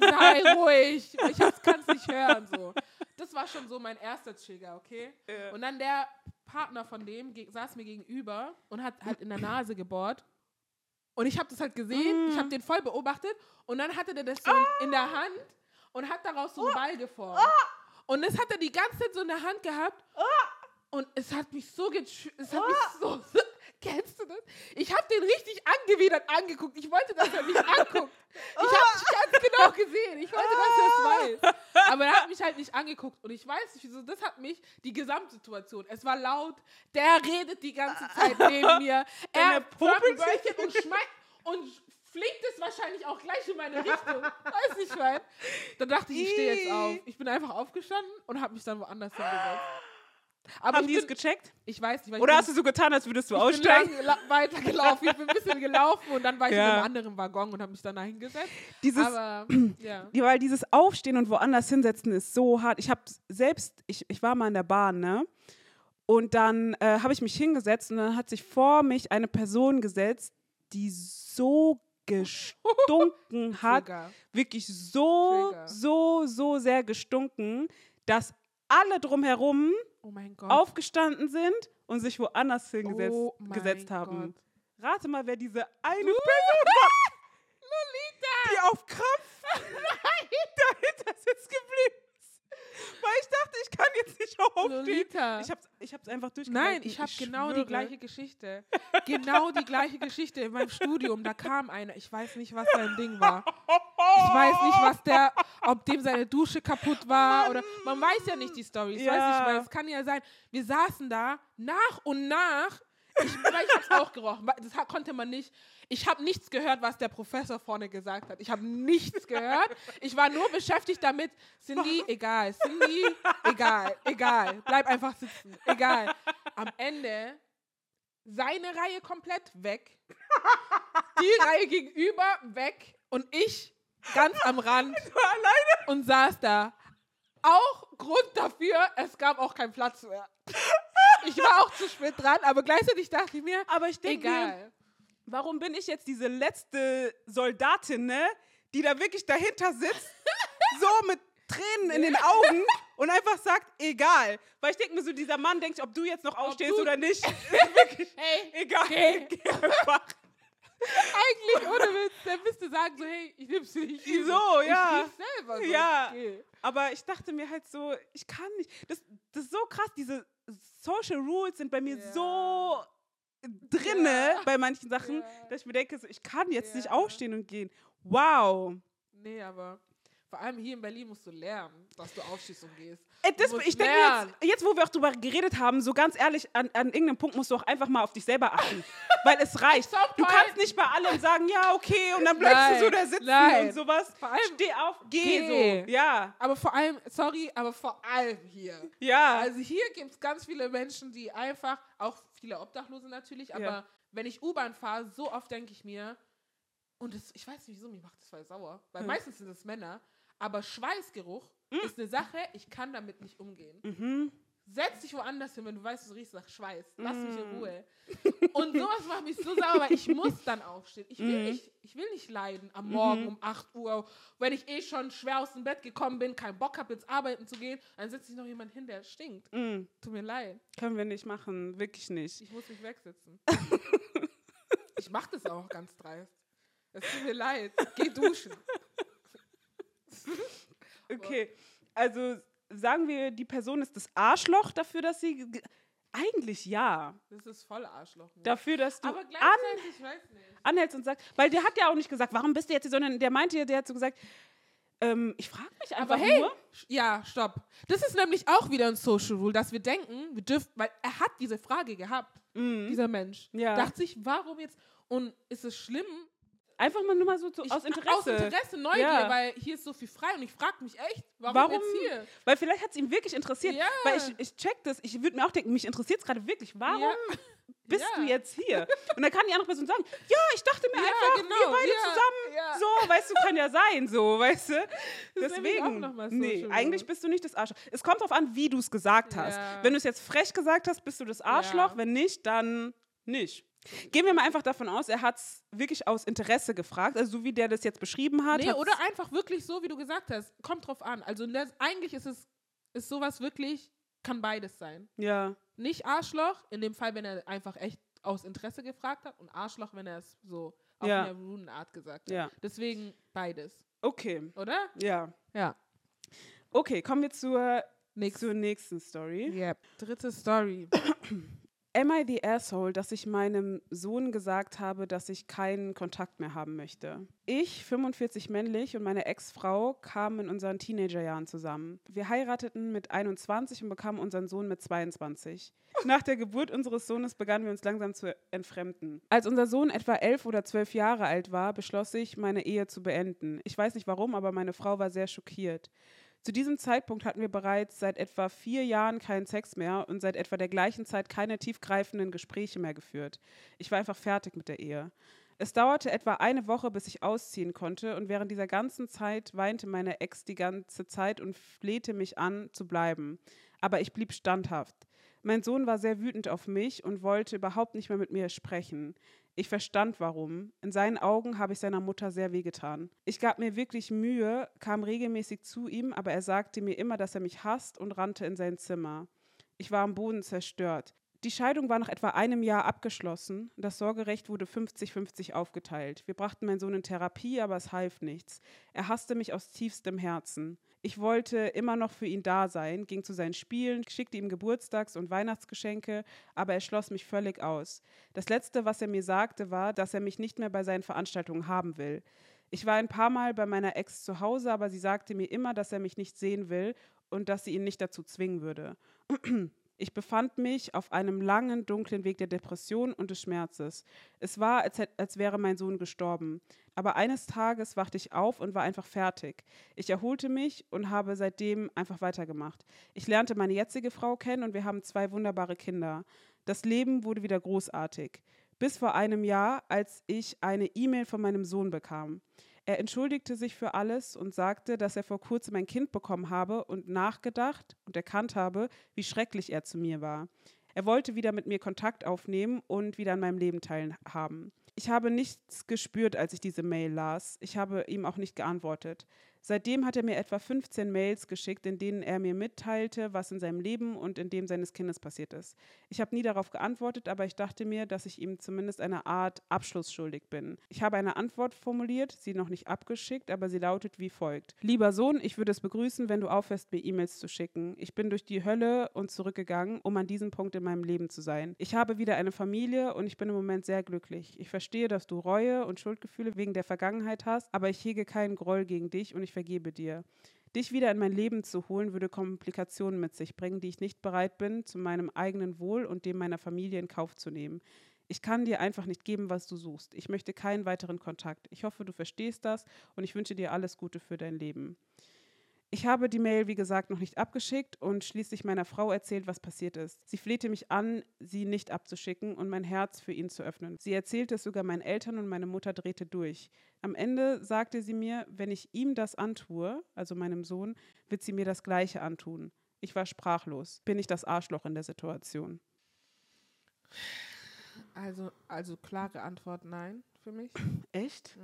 sei ruhig, ich kann es nicht hören. So. Das war schon so mein erster Trigger, okay? Ja. Und dann der Partner von dem saß mir gegenüber und hat halt in der Nase gebohrt. Und ich habe das halt gesehen, ich habe den voll beobachtet und dann hatte der das so in der Hand und hat daraus so einen Ball geformt. Und das hat er die ganze Zeit so in der Hand gehabt und es hat mich so getsch- es hat mich so, kennst du das? Ich habe den richtig angewidert angeguckt. Ich wollte, dass er mich anguckt. Ich habe dich ganz genau gesehen. Ich wollte, dass er es weiß. Aber er hat mich halt nicht angeguckt. Und ich weiß nicht, wieso. Das hat mich, die Gesamtsituation. Es war laut. Der redet die ganze Zeit neben mir. Er Bällchen und schmeißt und fliegt es wahrscheinlich auch gleich in meine Richtung. Weiß nicht, weil. Dann dachte ich, ich stehe jetzt auf. Ich bin einfach aufgestanden und habe mich dann woanders hingesetzt. Aber Haben die ich, es bin, gecheckt? ich weiß nicht, ich Oder bin, hast du so getan, als würdest du ich bin aussteigen? lang la- weitergelaufen. Ich bin ein bisschen gelaufen und dann war ich in Ja. einem anderen Waggon und habe mich dann da hingesetzt. Dieses, Aber. Ja, weil dieses Aufstehen und woanders hinsetzen ist so hart. Ich habe selbst, ich, ich war mal in der Bahn, ne? Und dann äh, habe ich mich hingesetzt und dann hat sich vor mich eine Person gesetzt, die so gestunken hat, Trigger. wirklich so, Trigger. so, so sehr gestunken, dass alle drumherum Oh aufgestanden sind und sich woanders hingesetzt oh haben. Gott. Rate mal, wer diese eine Person war. Lolita! die auf Krampf dahinter sitzt geblieben ist. Weil ich dachte, ich kann Lolita. Ich hab's, ich hab's einfach durchgehalten. Nein, ich habe genau die gleiche Geschichte. Genau die gleiche Geschichte in meinem Studium. Da kam einer, ich weiß nicht, was sein Ding war. Ich weiß nicht, was der, ob dem seine Dusche kaputt war oder man weiß ja nicht die Story. Ich weiß Ja. nicht, weil es kann ja sein. Wir saßen da nach und nach. Ich, weil ich hab's auch gerochen. Das konnte man nicht. Ich habe nichts gehört, was der Professor vorne gesagt hat. Ich habe nichts gehört. Ich war nur beschäftigt damit. Cindy, egal. Cindy, egal. Egal. Bleib einfach sitzen. Egal. Am Ende seine Reihe komplett weg. Die Reihe gegenüber weg. Und ich ganz am Rand alleine. und saß da. Auch Grund dafür, es gab auch keinen Platz mehr. Ich war auch zu spät dran, aber gleichzeitig dachte ich mir, Aber ich denke egal. warum bin ich jetzt diese letzte Soldatin, ne, die da wirklich dahinter sitzt, so mit Tränen in den Augen und einfach sagt, egal. Weil ich denke mir so, dieser Mann denkt, ob du jetzt noch aufstehst oder nicht, ist wirklich Hey, egal. Geh einfach. eigentlich ohne Witz, der müsste sagen so, hey, ich dir nicht übel. So, ich ja. riech's selber so. Ja. Geh. Aber ich dachte mir halt so, ich kann nicht. Das, das ist so krass, diese Social Rules sind bei mir Ja. so drinne Ja. bei manchen Sachen, Ja. dass ich mir denke, so, ich kann jetzt nicht aufstehen und gehen. Wow. Nee, aber vor allem hier in Berlin musst du lernen, dass du aufstehst und gehst. Ey, das, ich denke jetzt, jetzt, wo wir auch drüber geredet haben, so ganz ehrlich, an, an irgendeinem Punkt musst du auch einfach mal auf dich selber achten. weil es reicht. Du kannst nicht bei allem sagen, ja, okay, und dann bleibst Nein, du so da sitzen nein. und sowas. Vor allem- Steh auf, geh, Geh. so. Ja, Aber vor allem, sorry, aber vor allem hier. ja. Also hier gibt es ganz viele Menschen, die einfach, auch viele Obdachlose natürlich, aber Ja. wenn ich U-Bahn fahre, so oft denke ich mir, und das, ich weiß nicht wieso, mir macht das voll sauer, weil Hm. meistens sind es Männer, aber Schweißgeruch ist eine Sache, ich kann damit nicht umgehen. mhm. Setz dich woanders hin, wenn du weißt, du riechst nach Schweiß. Lass mich Mm. in Ruhe. Und sowas macht mich so sauer, weil ich muss dann aufstehen. Ich will, Mm. nicht, ich will nicht leiden am Morgen Mhm. um 8 Uhr, wenn ich eh schon schwer aus dem Bett gekommen bin, keinen Bock habe, jetzt arbeiten zu gehen, dann setzt sich noch jemand hin, der stinkt. Mm. Tut mir leid. Können wir nicht machen, wirklich nicht. Ich muss mich wegsitzen. ich mach das auch ganz dreist. Es tut mir leid. Geh duschen. Okay, also sagen wir, die Person ist das Arschloch dafür, dass sie. ge- Eigentlich ja. Das ist voll Arschloch. Dafür, dass du an, anhältst und sagst, weil der hat ja auch nicht gesagt, warum bist du jetzt hier, sondern der meinte, ja, der hat so gesagt, ähm, ich frage mich einfach Aber hey, nur. ja, stopp. Das ist nämlich auch wieder ein Social Rule, dass wir denken, wir dürfen, weil er hat diese Frage gehabt, dieser Mensch. Mhm. Ja. Dachte sich, warum jetzt? Und ist es schlimm? Einfach mal nur mal so, so Ich- aus Interesse. Aus Interesse, Neugier, Ja. weil hier ist so viel frei und ich frage mich echt, warum, Warum? jetzt hier? Weil vielleicht hat es ihn wirklich interessiert. Ja. Weil ich, ich check das, ich würde mir auch denken, mich interessiert es gerade wirklich. Warum Ja. bist du jetzt hier? Und dann kann die andere Person sagen, ja, ich dachte mir einfach, wir genau, beide ja, zusammen. So, weißt du, kann ja sein, so, weißt du. Das Deswegen, so nee, eigentlich bist du nicht das Arschloch. Es kommt darauf an, wie du es gesagt hast. Wenn du es jetzt frech gesagt hast, bist du das Arschloch. Wenn nicht, dann nicht. Gehen wir mal einfach davon aus, er hat es wirklich aus Interesse gefragt, also so wie der das jetzt beschrieben hat. Nee, oder einfach wirklich so, wie du gesagt hast. Kommt drauf an. Also das, eigentlich ist es, ist sowas wirklich, kann beides sein. Ja, Nicht Arschloch, in dem Fall, wenn er einfach echt aus Interesse gefragt hat und Arschloch, wenn er es so auf Ja. eine rude Art gesagt hat. Ja. Deswegen beides, okay, oder? ja. Ja. Okay, kommen wir zur, Nix. zur nächsten Story. Yep. Dritte Story. Am I the asshole, dass ich meinem Sohn gesagt habe, dass ich keinen Kontakt mehr haben möchte? Ich, 45 männlich, und meine Ex-Frau kamen in unseren Teenagerjahren zusammen. Wir heirateten mit 21 und bekamen unseren Sohn mit 22. Nach der Geburt unseres Sohnes begannen wir uns langsam zu entfremden. Als unser Sohn etwa elf oder zwölf Jahre alt war, beschloss ich, meine Ehe zu beenden. Ich weiß nicht warum, aber meine Frau war sehr schockiert. Zu diesem Zeitpunkt hatten wir bereits seit etwa vier Jahren keinen Sex mehr und seit etwa der gleichen Zeit keine tiefgreifenden Gespräche mehr geführt. Ich war einfach fertig mit der Ehe. Es dauerte etwa eine Woche, bis ich ausziehen konnte, und während dieser ganzen Zeit weinte meine Ex die ganze Zeit und flehte mich an, zu bleiben. Aber ich blieb standhaft. Mein Sohn war sehr wütend auf mich und wollte überhaupt nicht mehr mit mir sprechen. Ich verstand warum. In seinen Augen habe ich seiner Mutter sehr wehgetan. Ich gab mir wirklich Mühe, kam regelmäßig zu ihm, aber er sagte mir immer, dass er mich hasst und rannte in sein Zimmer. Ich war am Boden zerstört. Die Scheidung war nach etwa einem Jahr abgeschlossen. Das Sorgerecht wurde 50-50 aufgeteilt. Wir brachten meinen Sohn in Therapie, aber es half nichts. Er hasste mich aus tiefstem Herzen. Ich wollte immer noch für ihn da sein, ging zu seinen Spielen, schickte ihm Geburtstags- und Weihnachtsgeschenke, aber er schloss mich völlig aus. Das Letzte, was er mir sagte, war, dass er mich nicht mehr bei seinen Veranstaltungen haben will. Ich war ein paar Mal bei meiner Ex zu Hause, aber sie sagte mir immer, dass er mich nicht sehen will und dass sie ihn nicht dazu zwingen würde. Ich befand mich auf einem langen, dunklen Weg der Depression und des Schmerzes. Es war, als, als wäre mein Sohn gestorben. Aber eines Tages wachte ich auf und war einfach fertig. Ich erholte mich und habe seitdem einfach weitergemacht. Ich lernte meine jetzige Frau kennen und wir haben zwei wunderbare Kinder. Das Leben wurde wieder großartig. Bis vor einem Jahr, als ich eine E-Mail von meinem Sohn bekam. Er entschuldigte sich für alles und sagte, dass er vor kurzem ein Kind bekommen habe und nachgedacht und erkannt habe, wie schrecklich er zu mir war. Er wollte wieder mit mir Kontakt aufnehmen und wieder an meinem Leben teilhaben. Ich habe nichts gespürt, als ich diese Mail las. Ich habe ihm auch nicht geantwortet. Seitdem hat er mir etwa 15 Mails geschickt, in denen er mir mitteilte, was in seinem Leben und in dem seines Kindes passiert ist. Ich habe nie darauf geantwortet, aber ich dachte mir, dass ich ihm zumindest eine Art Abschluss schuldig bin. Ich habe eine Antwort formuliert, sie noch nicht abgeschickt, aber sie lautet wie folgt. Lieber Sohn, ich würde es begrüßen, wenn du aufhörst, mir E-Mails zu schicken. Ich bin durch die Hölle und zurückgegangen, um an diesem Punkt in meinem Leben zu sein. Ich habe wieder eine Familie und ich bin im Moment sehr glücklich. Ich verstehe, dass du Reue und Schuldgefühle wegen der Vergangenheit hast, aber ich hege keinen Groll gegen dich und ich vergebe dir. Dich wieder in mein Leben zu holen, würde Komplikationen mit sich bringen, die ich nicht bereit bin, zu meinem eigenen Wohl und dem meiner Familie in Kauf zu nehmen. Ich kann dir einfach nicht geben, was du suchst. Ich möchte keinen weiteren Kontakt. Ich hoffe, du verstehst das und ich wünsche dir alles Gute für dein Leben. Ich habe die Mail, wie gesagt, noch nicht abgeschickt und schließlich meiner Frau erzählt, was passiert ist. Sie flehte mich an, sie nicht abzuschicken und mein Herz für ihn zu öffnen. Sie erzählte es sogar meinen Eltern und meine Mutter drehte durch. Am Ende sagte sie mir, wenn ich ihm das antue, also meinem Sohn, wird sie mir das Gleiche antun. Ich war sprachlos. Bin ich das Arschloch in der Situation? Also, also klare Antwort nein für mich. Echt?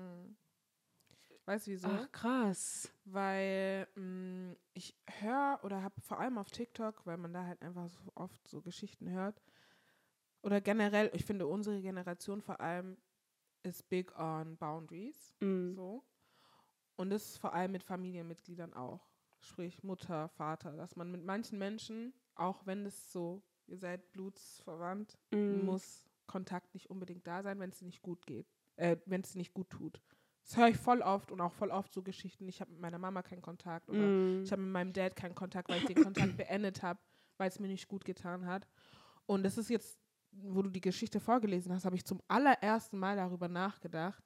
Weißt du wieso? Ach, krass. Weil mh, ich höre oder habe vor allem auf TikTok, weil man da halt einfach so oft so Geschichten hört. Oder generell, ich finde unsere Generation vor allem ist big on boundaries. Mhm. So. Und das ist vor allem mit Familienmitgliedern auch. Sprich Mutter, Vater, dass man mit manchen Menschen, auch wenn es so ihr seid blutsverwandt, Mhm. muss Kontakt nicht unbedingt da sein, wenn es nicht gut geht, äh, wenn es nicht gut tut. Das höre ich voll oft und auch voll oft so Geschichten. Ich habe mit meiner Mama keinen Kontakt oder Mhm. ich habe mit meinem Dad keinen Kontakt, weil ich den Kontakt beendet habe, weil es mir nicht gut getan hat. Und das ist jetzt, wo du die Geschichte vorgelesen hast, habe ich zum allerersten Mal darüber nachgedacht,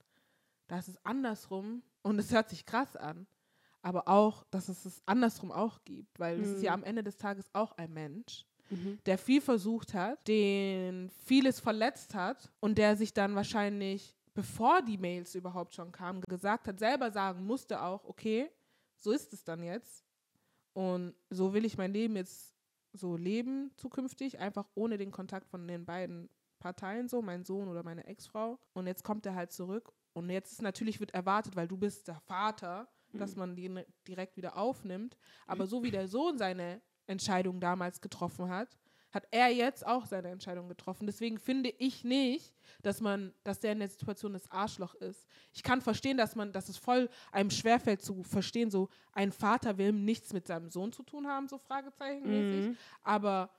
dass es andersrum, und es hört sich krass an, aber auch, dass es es andersrum auch gibt, weil es ist ja Mhm. am Ende des Tages auch ein Mensch, Mhm. der viel versucht hat, den vieles verletzt hat und der sich dann wahrscheinlich, bevor die Mails überhaupt schon kamen, gesagt hat, selber sagen musste auch, okay, so ist es dann jetzt und so will ich mein Leben jetzt so leben zukünftig, einfach ohne den Kontakt von den beiden Parteien so, mein Sohn oder meine Ex-Frau. Und jetzt kommt er halt zurück und jetzt ist natürlich wird erwartet, weil du bist der Vater, dass man den direkt wieder aufnimmt. Aber so wie der Sohn seine Entscheidung damals getroffen hat, hat er jetzt auch seine Entscheidung getroffen. Deswegen finde ich nicht, dass man, dass der in der Situation das Arschloch ist. Ich kann verstehen, dass man, dass es voll einem schwerfällt zu verstehen, so ein Vater will nichts mit seinem Sohn zu tun haben, so Fragezeichenmäßig. Mhm. Aber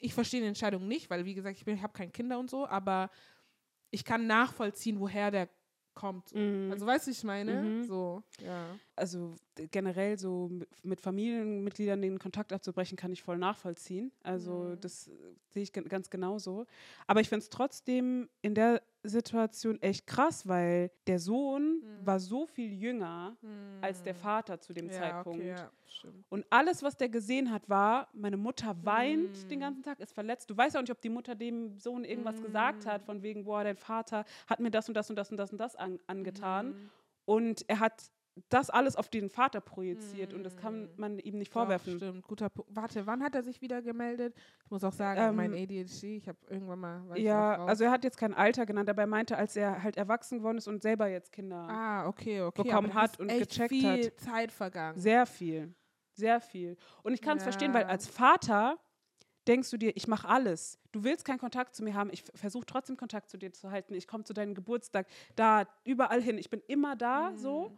ich verstehe die Entscheidung nicht, weil wie gesagt, ich, ich habe keine Kinder und so, aber ich kann nachvollziehen, woher der kommt. Mhm. Also weißt du, ich meine? Mhm. So, ja. also generell so mit- mit Familienmitgliedern den Kontakt abzubrechen, kann ich voll nachvollziehen. Also Mhm. das äh, sehe ich ganz genauso. Aber ich finde es trotzdem in der Situation echt krass, weil der Sohn Mhm. war so viel jünger als der Vater zu dem ja, Zeitpunkt. Okay, ja. Und alles, was der gesehen hat, war, meine Mutter weint Mm. den ganzen Tag, ist verletzt. Du weißt ja auch nicht, ob die Mutter dem Sohn irgendwas gesagt hat, von wegen, boah, dein Vater hat mir das und das und das und das und das an, angetan. Mhm. Und er hat das alles auf den Vater projiziert und das kann Mm. man ihm nicht Doch, vorwerfen. stimmt, guter Punkt. Warte, wann hat er sich wieder gemeldet? Ich muss auch sagen, Ähm, mein ADHD, ich habe irgendwann mal. ja, also er hat jetzt kein Alter genannt, aber er meinte, als er halt erwachsen geworden ist und selber jetzt Kinder. Ah, okay, okay. bekommen aber hat und gecheckt viel hat. Zeit vergangen. Sehr viel. Sehr viel. Und ich kann es Ja. verstehen, weil als Vater denkst du dir, ich mache alles. Du willst keinen Kontakt zu mir haben. Ich versuche trotzdem Kontakt zu dir zu halten. Ich komme zu deinem Geburtstag, da, überall hin. Ich bin immer da Mhm. so.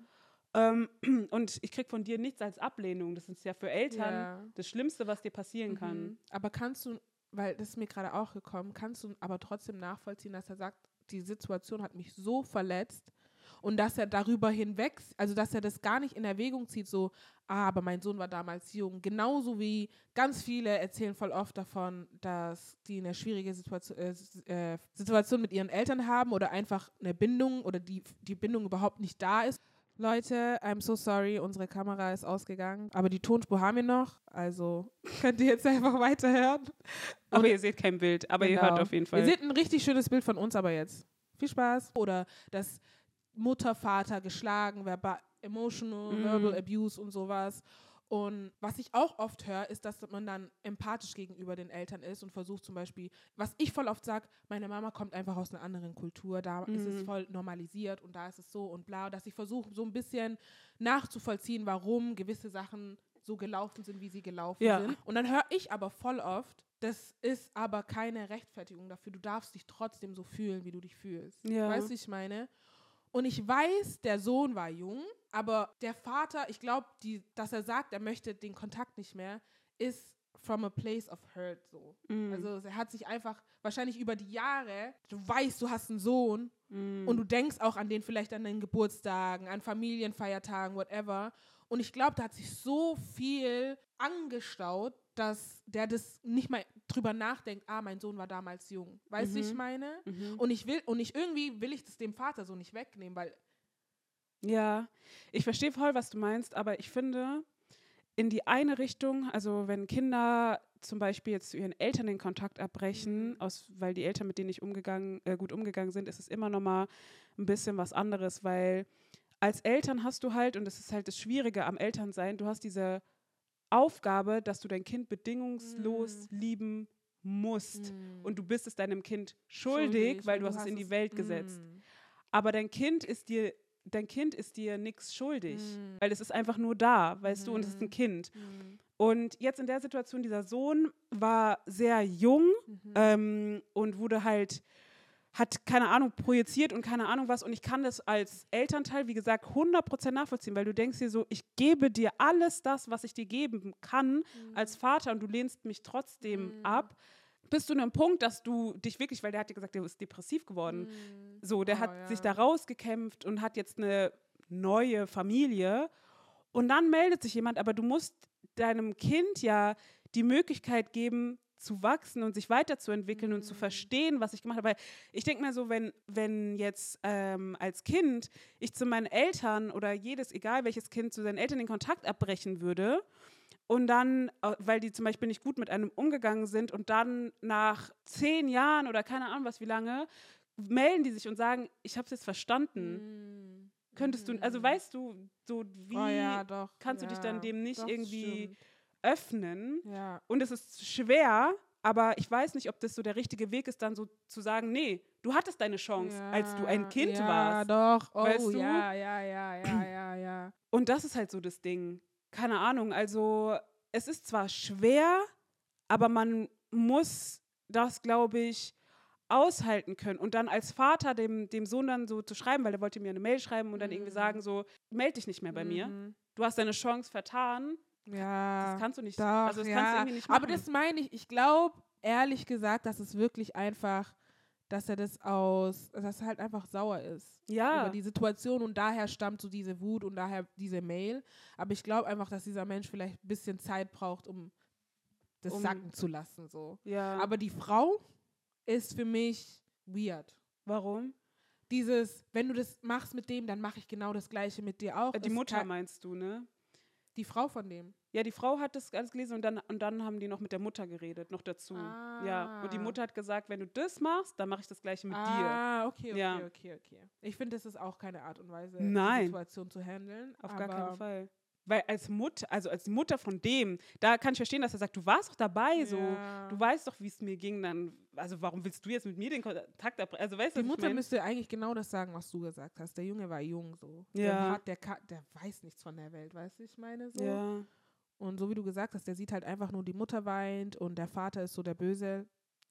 Ähm, und ich krieg von dir nichts als Ablehnung. Das ist ja für Eltern Ja. das Schlimmste, was dir passieren kann. Mhm. Aber kannst du, weil das ist mir gerade auch gekommen, kannst du aber trotzdem nachvollziehen, dass er sagt, die Situation hat mich so verletzt und dass er darüber hinweg, also dass er das gar nicht in Erwägung zieht, so, ah, aber mein Sohn war damals jung. Genauso wie ganz viele erzählen voll oft davon, dass die eine schwierige Situation, äh, äh, Situation mit ihren Eltern haben oder einfach eine Bindung oder die, die Bindung überhaupt nicht da ist. Leute, I'm so sorry, unsere Kamera ist ausgegangen, aber die Tonspur haben wir noch, also könnt ihr jetzt einfach weiterhören. Aber ihr seht kein Bild, aber ihr Genau. hört auf jeden Fall. Ihr seht ein richtig schönes Bild von uns aber jetzt. Viel Spaß. Oder dass Mutter, Vater geschlagen, verbal, emotional, Mhm. verbal abuse und sowas. Und was ich auch oft höre, ist, dass man dann empathisch gegenüber den Eltern ist und versucht zum Beispiel, was ich voll oft sage, meine Mama kommt einfach aus einer anderen Kultur, da ist es Mhm. voll normalisiert und da ist es so und bla, dass ich versuche so ein bisschen nachzuvollziehen, warum gewisse Sachen so gelaufen sind, wie sie gelaufen Ja. sind. Und dann höre ich aber voll oft, das ist aber keine Rechtfertigung dafür. Du darfst dich trotzdem so fühlen, wie du dich fühlst. Ja. Weißt du, ich meine? Und ich weiß, der Sohn war jung, aber der Vater, ich glaube, dass er sagt, er möchte den Kontakt nicht mehr, ist from a place of hurt so. Mhm. Also er hat sich einfach wahrscheinlich über die Jahre, du weißt, du hast einen Sohn Mhm. und du denkst auch an den vielleicht an den Geburtstagen, an Familienfeiertagen, whatever. Und ich glaube, da hat sich so viel angestaut, dass der das nicht mal drüber nachdenkt, ah, mein Sohn war damals jung. Weißt du, wie ich Mhm. meine? Mhm. Und ich will, und ich irgendwie will ich das dem Vater so nicht wegnehmen, weil Ja, ich verstehe voll, was du meinst, aber ich finde, in die eine Richtung, also wenn Kinder zum Beispiel jetzt zu ihren Eltern den Kontakt abbrechen, Mhm. aus, weil die Eltern mit denen nicht umgegangen, äh, gut umgegangen sind, ist es immer noch mal ein bisschen was anderes, weil als Eltern hast du halt, und das ist halt das Schwierige am Elternsein, du hast diese Aufgabe, dass du dein Kind bedingungslos lieben musst. Und du bist es deinem Kind schuldig, weil und du hast es in die Welt gesetzt. Mm. Aber dein Kind ist dir, dein Kind ist dir nichts schuldig, Mhm. weil es ist einfach nur da, weißt du, und es ist ein Kind. Mm. Und jetzt in der Situation, dieser Sohn war sehr jung Mhm. ähm, und wurde halt, hat, keine Ahnung, projiziert und keine Ahnung was. Und ich kann das als Elternteil, wie gesagt, 100% nachvollziehen, weil du denkst dir so, ich gebe dir alles das, was ich dir geben kann als Vater und du lehnst mich trotzdem ab. Bis zu einem Punkt, dass du dich wirklich, weil der hat dir gesagt, der ist depressiv geworden. So, der Oh, hat ja. sich da rausgekämpft und hat jetzt eine neue Familie. Und dann meldet sich jemand, aber du musst deinem Kind ja die Möglichkeit geben, zu wachsen und sich weiterzuentwickeln und zu verstehen, was ich gemacht habe. Weil ich denke mir so, wenn, wenn jetzt ähm, als Kind ich zu meinen Eltern oder jedes, egal welches Kind, zu seinen Eltern den Kontakt abbrechen würde und dann, äh, weil die zum Beispiel nicht gut mit einem umgegangen sind und dann nach zehn Jahren oder keine Ahnung was wie lange, melden die sich und sagen, ich habe es jetzt verstanden. Könntest du, also weißt du, so wie Mm. oh ja, doch. kannst du dich dann ja, dem nicht irgendwie stimmt. öffnen? Ja. Und es ist schwer, aber ich weiß nicht, ob das so der richtige Weg ist, dann so zu sagen, nee, du hattest deine Chance, als du ein Kind ja, warst. doch. Oh, Weißt du? ja, ja, ja, ja, ja, ja. Und das ist halt so das Ding. Keine Ahnung, also es ist zwar schwer, aber man muss das, glaube ich, aushalten können. Und dann als Vater dem, dem Sohn dann so zu schreiben, weil der wollte mir eine Mail schreiben und dann irgendwie sagen so, melde dich nicht mehr bei mir. Mhm. Du hast deine Chance vertan. Ja. Das kannst du nicht. Doch, also das ja. kannst du irgendwie nicht machen. Aber das meine ich, ich glaube, ehrlich gesagt, dass es wirklich einfach, dass er das aus, dass er halt einfach sauer ist Ja. über die Situation und daher stammt so diese Wut und daher diese Mail. Aber ich glaube einfach, dass dieser Mensch vielleicht ein bisschen Zeit braucht, um das Um- sacken zu lassen. So. ja. Aber die Frau ist für mich weird. warum? Dieses, wenn du das machst mit dem, dann mache ich genau das Gleiche mit dir auch. Die ist Mutter kein- meinst du, ne? Die Frau von dem. Ja, die Frau hat das alles gelesen und dann, und dann haben die noch mit der Mutter geredet, noch dazu. Ja. Und die Ah. Mutter hat gesagt, wenn du das machst, dann mache ich das gleiche mit dir. Ah, okay, okay, Ja. okay, okay. Ich finde, das ist auch keine Art und Weise, Nein. die Situation zu handeln. Auf gar keinen Fall. Weil als Mutter, also als Mutter von dem, da kann ich verstehen, dass er sagt, du warst doch dabei, so, Ja. du weißt doch, wie es mir ging, dann, also warum willst du jetzt mit mir den Kontakt abbrechen? Also weißt du, Die was ich Mutter mein? müsste eigentlich genau das sagen, was du gesagt hast. Der Junge war jung so. Der, Ja. hat, der, der weiß nichts von der Welt, weißt du, ich meine so. Ja. Und so wie du gesagt hast, der sieht halt einfach nur, die Mutter weint und der Vater ist so der Böse,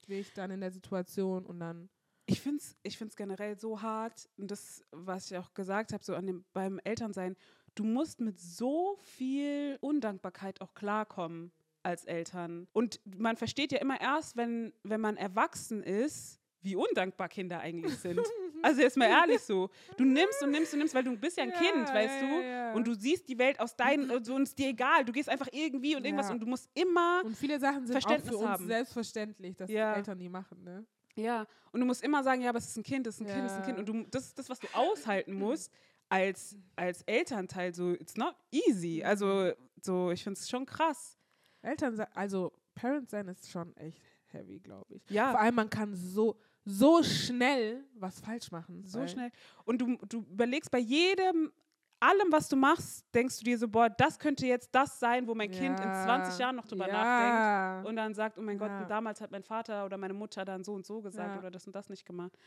ich dann in der Situation und dann. Ich finde es ich find's generell so hart, und das, was ich auch gesagt habe, so an dem, beim Elternsein, du musst mit so viel Undankbarkeit auch klarkommen als Eltern. Und man versteht ja immer erst, wenn, wenn man erwachsen ist, wie undankbar Kinder eigentlich sind. Also jetzt mal ehrlich so. Du nimmst und nimmst und nimmst, weil du bist ja ein Ja, Kind, weißt ja, du? ja. Und du siehst die Welt aus deinen, und so, und es ist dir egal. Du gehst einfach irgendwie und irgendwas und du musst immer Und viele Sachen sind auch Verständnis für uns haben. selbstverständlich, dass die Eltern die machen, ne? Ja, und du musst immer sagen, ja, aber es ist ein Kind, es ist ein Kind, es ist ein. Kind. Und du, das ist das, was du aushalten musst als, als Elternteil. So, it's not easy. Also, so, ich finde es schon krass. Eltern, also Parents sein ist schon echt heavy, glaube ich. Ja. Vor allem, man kann so, so schnell was falsch machen. So weil- schnell. Und du, du überlegst bei jedem, allem, was du machst, denkst du dir so, boah, das könnte jetzt das sein, wo mein Kind in Ja. 20 Jahren noch drüber ja. nachdenkt. Und dann sagt, oh mein Gott, Ja. damals hat mein Vater oder meine Mutter dann so und so gesagt Ja. oder das und das nicht gemacht.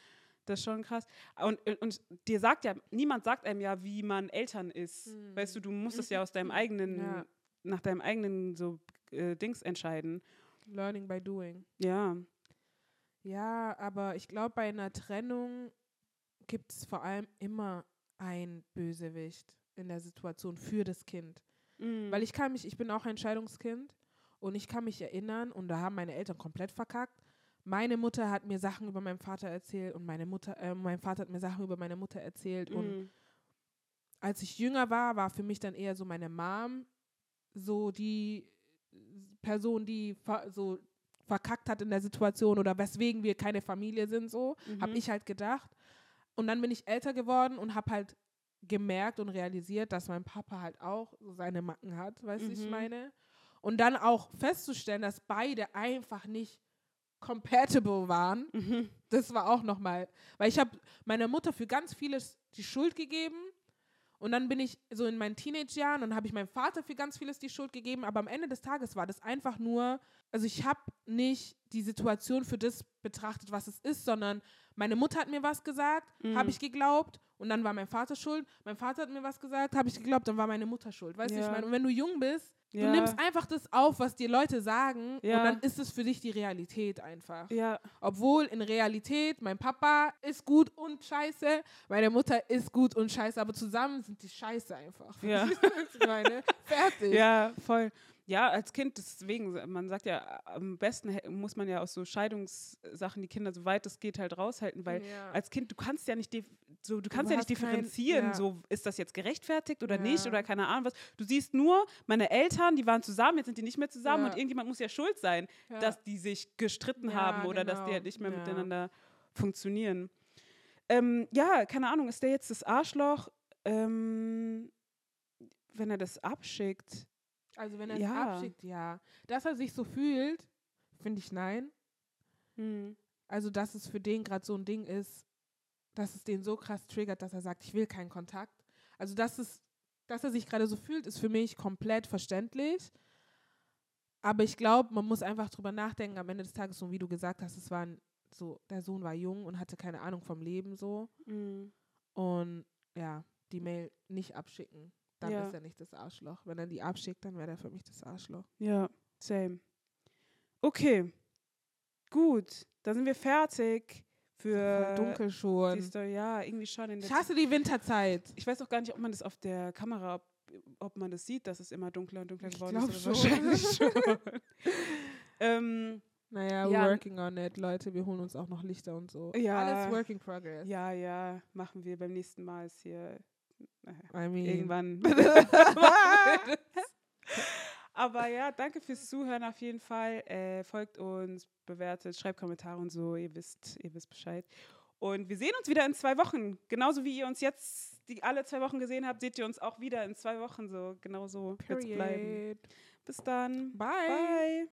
Das ist schon krass. Und, und dir sagt ja, niemand sagt einem ja, wie man Eltern ist. Weißt du, du musst es ja aus deinem eigenen. Ja. nach deinem eigenen so äh, Dings entscheiden. Learning by doing. Ja. Ja, aber ich glaube, bei einer Trennung gibt es vor allem immer ein Bösewicht in der Situation für das Kind. Mhm. Weil ich kann mich, ich bin auch ein Scheidungskind und ich kann mich erinnern, und da haben meine Eltern komplett verkackt. Meine Mutter hat mir Sachen über meinen Vater erzählt und meine Mutter, äh, mein Vater hat mir Sachen über meine Mutter erzählt. Und Mhm. als ich jünger war, war für mich dann eher so meine Mom so die Person, die so verkackt hat in der Situation oder weswegen wir keine Familie sind, so, Mhm. habe ich halt gedacht. Und dann bin ich älter geworden und habe halt gemerkt und realisiert, dass mein Papa halt auch seine Macken hat, weißt du, ich Mhm. meine. Und dann auch festzustellen, dass beide einfach nicht compatible waren, Mhm. das war auch nochmal, weil ich habe meiner Mutter für ganz vieles die Schuld gegeben und dann bin ich so in meinen Teenage-Jahren und habe ich meinem Vater für ganz vieles die Schuld gegeben, aber am Ende des Tages war das einfach nur, also ich habe nicht die Situation für das betrachtet, was es ist, sondern meine Mutter hat mir was gesagt, Mhm. habe ich geglaubt und dann war mein Vater schuld. Mein Vater hat mir was gesagt, habe ich geglaubt, dann war meine Mutter schuld. Weißt du, Ja. ich meine, und wenn du jung bist, Ja. du nimmst einfach das auf, was dir Leute sagen Ja. und dann ist es für dich die Realität einfach. Ja, Obwohl in Realität mein Papa ist gut und scheiße, meine Mutter ist gut und scheiße, aber zusammen sind die scheiße einfach. Ja. Ich meine? Fertig. ja, voll. Ja, als Kind, deswegen, man sagt ja, am besten muss man ja aus so Scheidungssachen die Kinder, soweit es geht, halt raushalten, weil Ja. als Kind, du kannst ja nicht, so, du kannst Du ja nicht hast kein- differenzieren, ja. so, ist das jetzt gerechtfertigt oder nicht oder keine Ahnung was. Du siehst nur, meine Eltern, die waren zusammen, jetzt sind die nicht mehr zusammen und irgendjemand muss ja schuld sein, dass die sich gestritten haben oder dass die genau. halt nicht mehr miteinander funktionieren. Ähm, ja, keine Ahnung, ist der jetzt das Arschloch, ähm, wenn er das abschickt? Also wenn er es Ja. abschickt, ja. Dass er sich so fühlt, finde ich nein. Hm. Also dass es für den gerade so ein Ding ist, dass es den so krass triggert, dass er sagt, ich will keinen Kontakt. Also dass es, dass er sich gerade so fühlt, ist für mich komplett verständlich. Aber ich glaube, man muss einfach drüber nachdenken, am Ende des Tages, so wie du gesagt hast, es war so, der Sohn war jung und hatte keine Ahnung vom Leben so. Hm. Und ja, die Mail nicht abschicken. Dann Ja. ist er nicht das Arschloch. Wenn er die abschickt, dann wäre er für mich das Arschloch. Ja, same. Okay, gut, dann sind wir fertig für dunkel die schon. Story. Ja, irgendwie schon. In der Ich hasse die Winterzeit. ich weiß auch gar nicht, ob man das auf der Kamera, ob, ob man das sieht, dass es immer dunkler und dunkler geworden ist. schon. Wahrscheinlich schon. ähm, Naja, Ja. working on it, Leute. Wir holen uns auch noch Lichter und so. Ja. Alles work in progress. ja, ja, machen wir beim nächsten Mal ist hier I mean, irgendwann. Aber ja, danke fürs Zuhören auf jeden Fall. Äh, folgt uns, bewertet, schreibt Kommentare und so. Ihr wisst, ihr wisst Bescheid. Und wir sehen uns wieder in zwei Wochen. Genauso wie ihr uns jetzt die alle zwei Wochen gesehen habt, seht ihr uns auch wieder in zwei Wochen so. Genau so bleiben. period. Bis dann. Bye. Bye.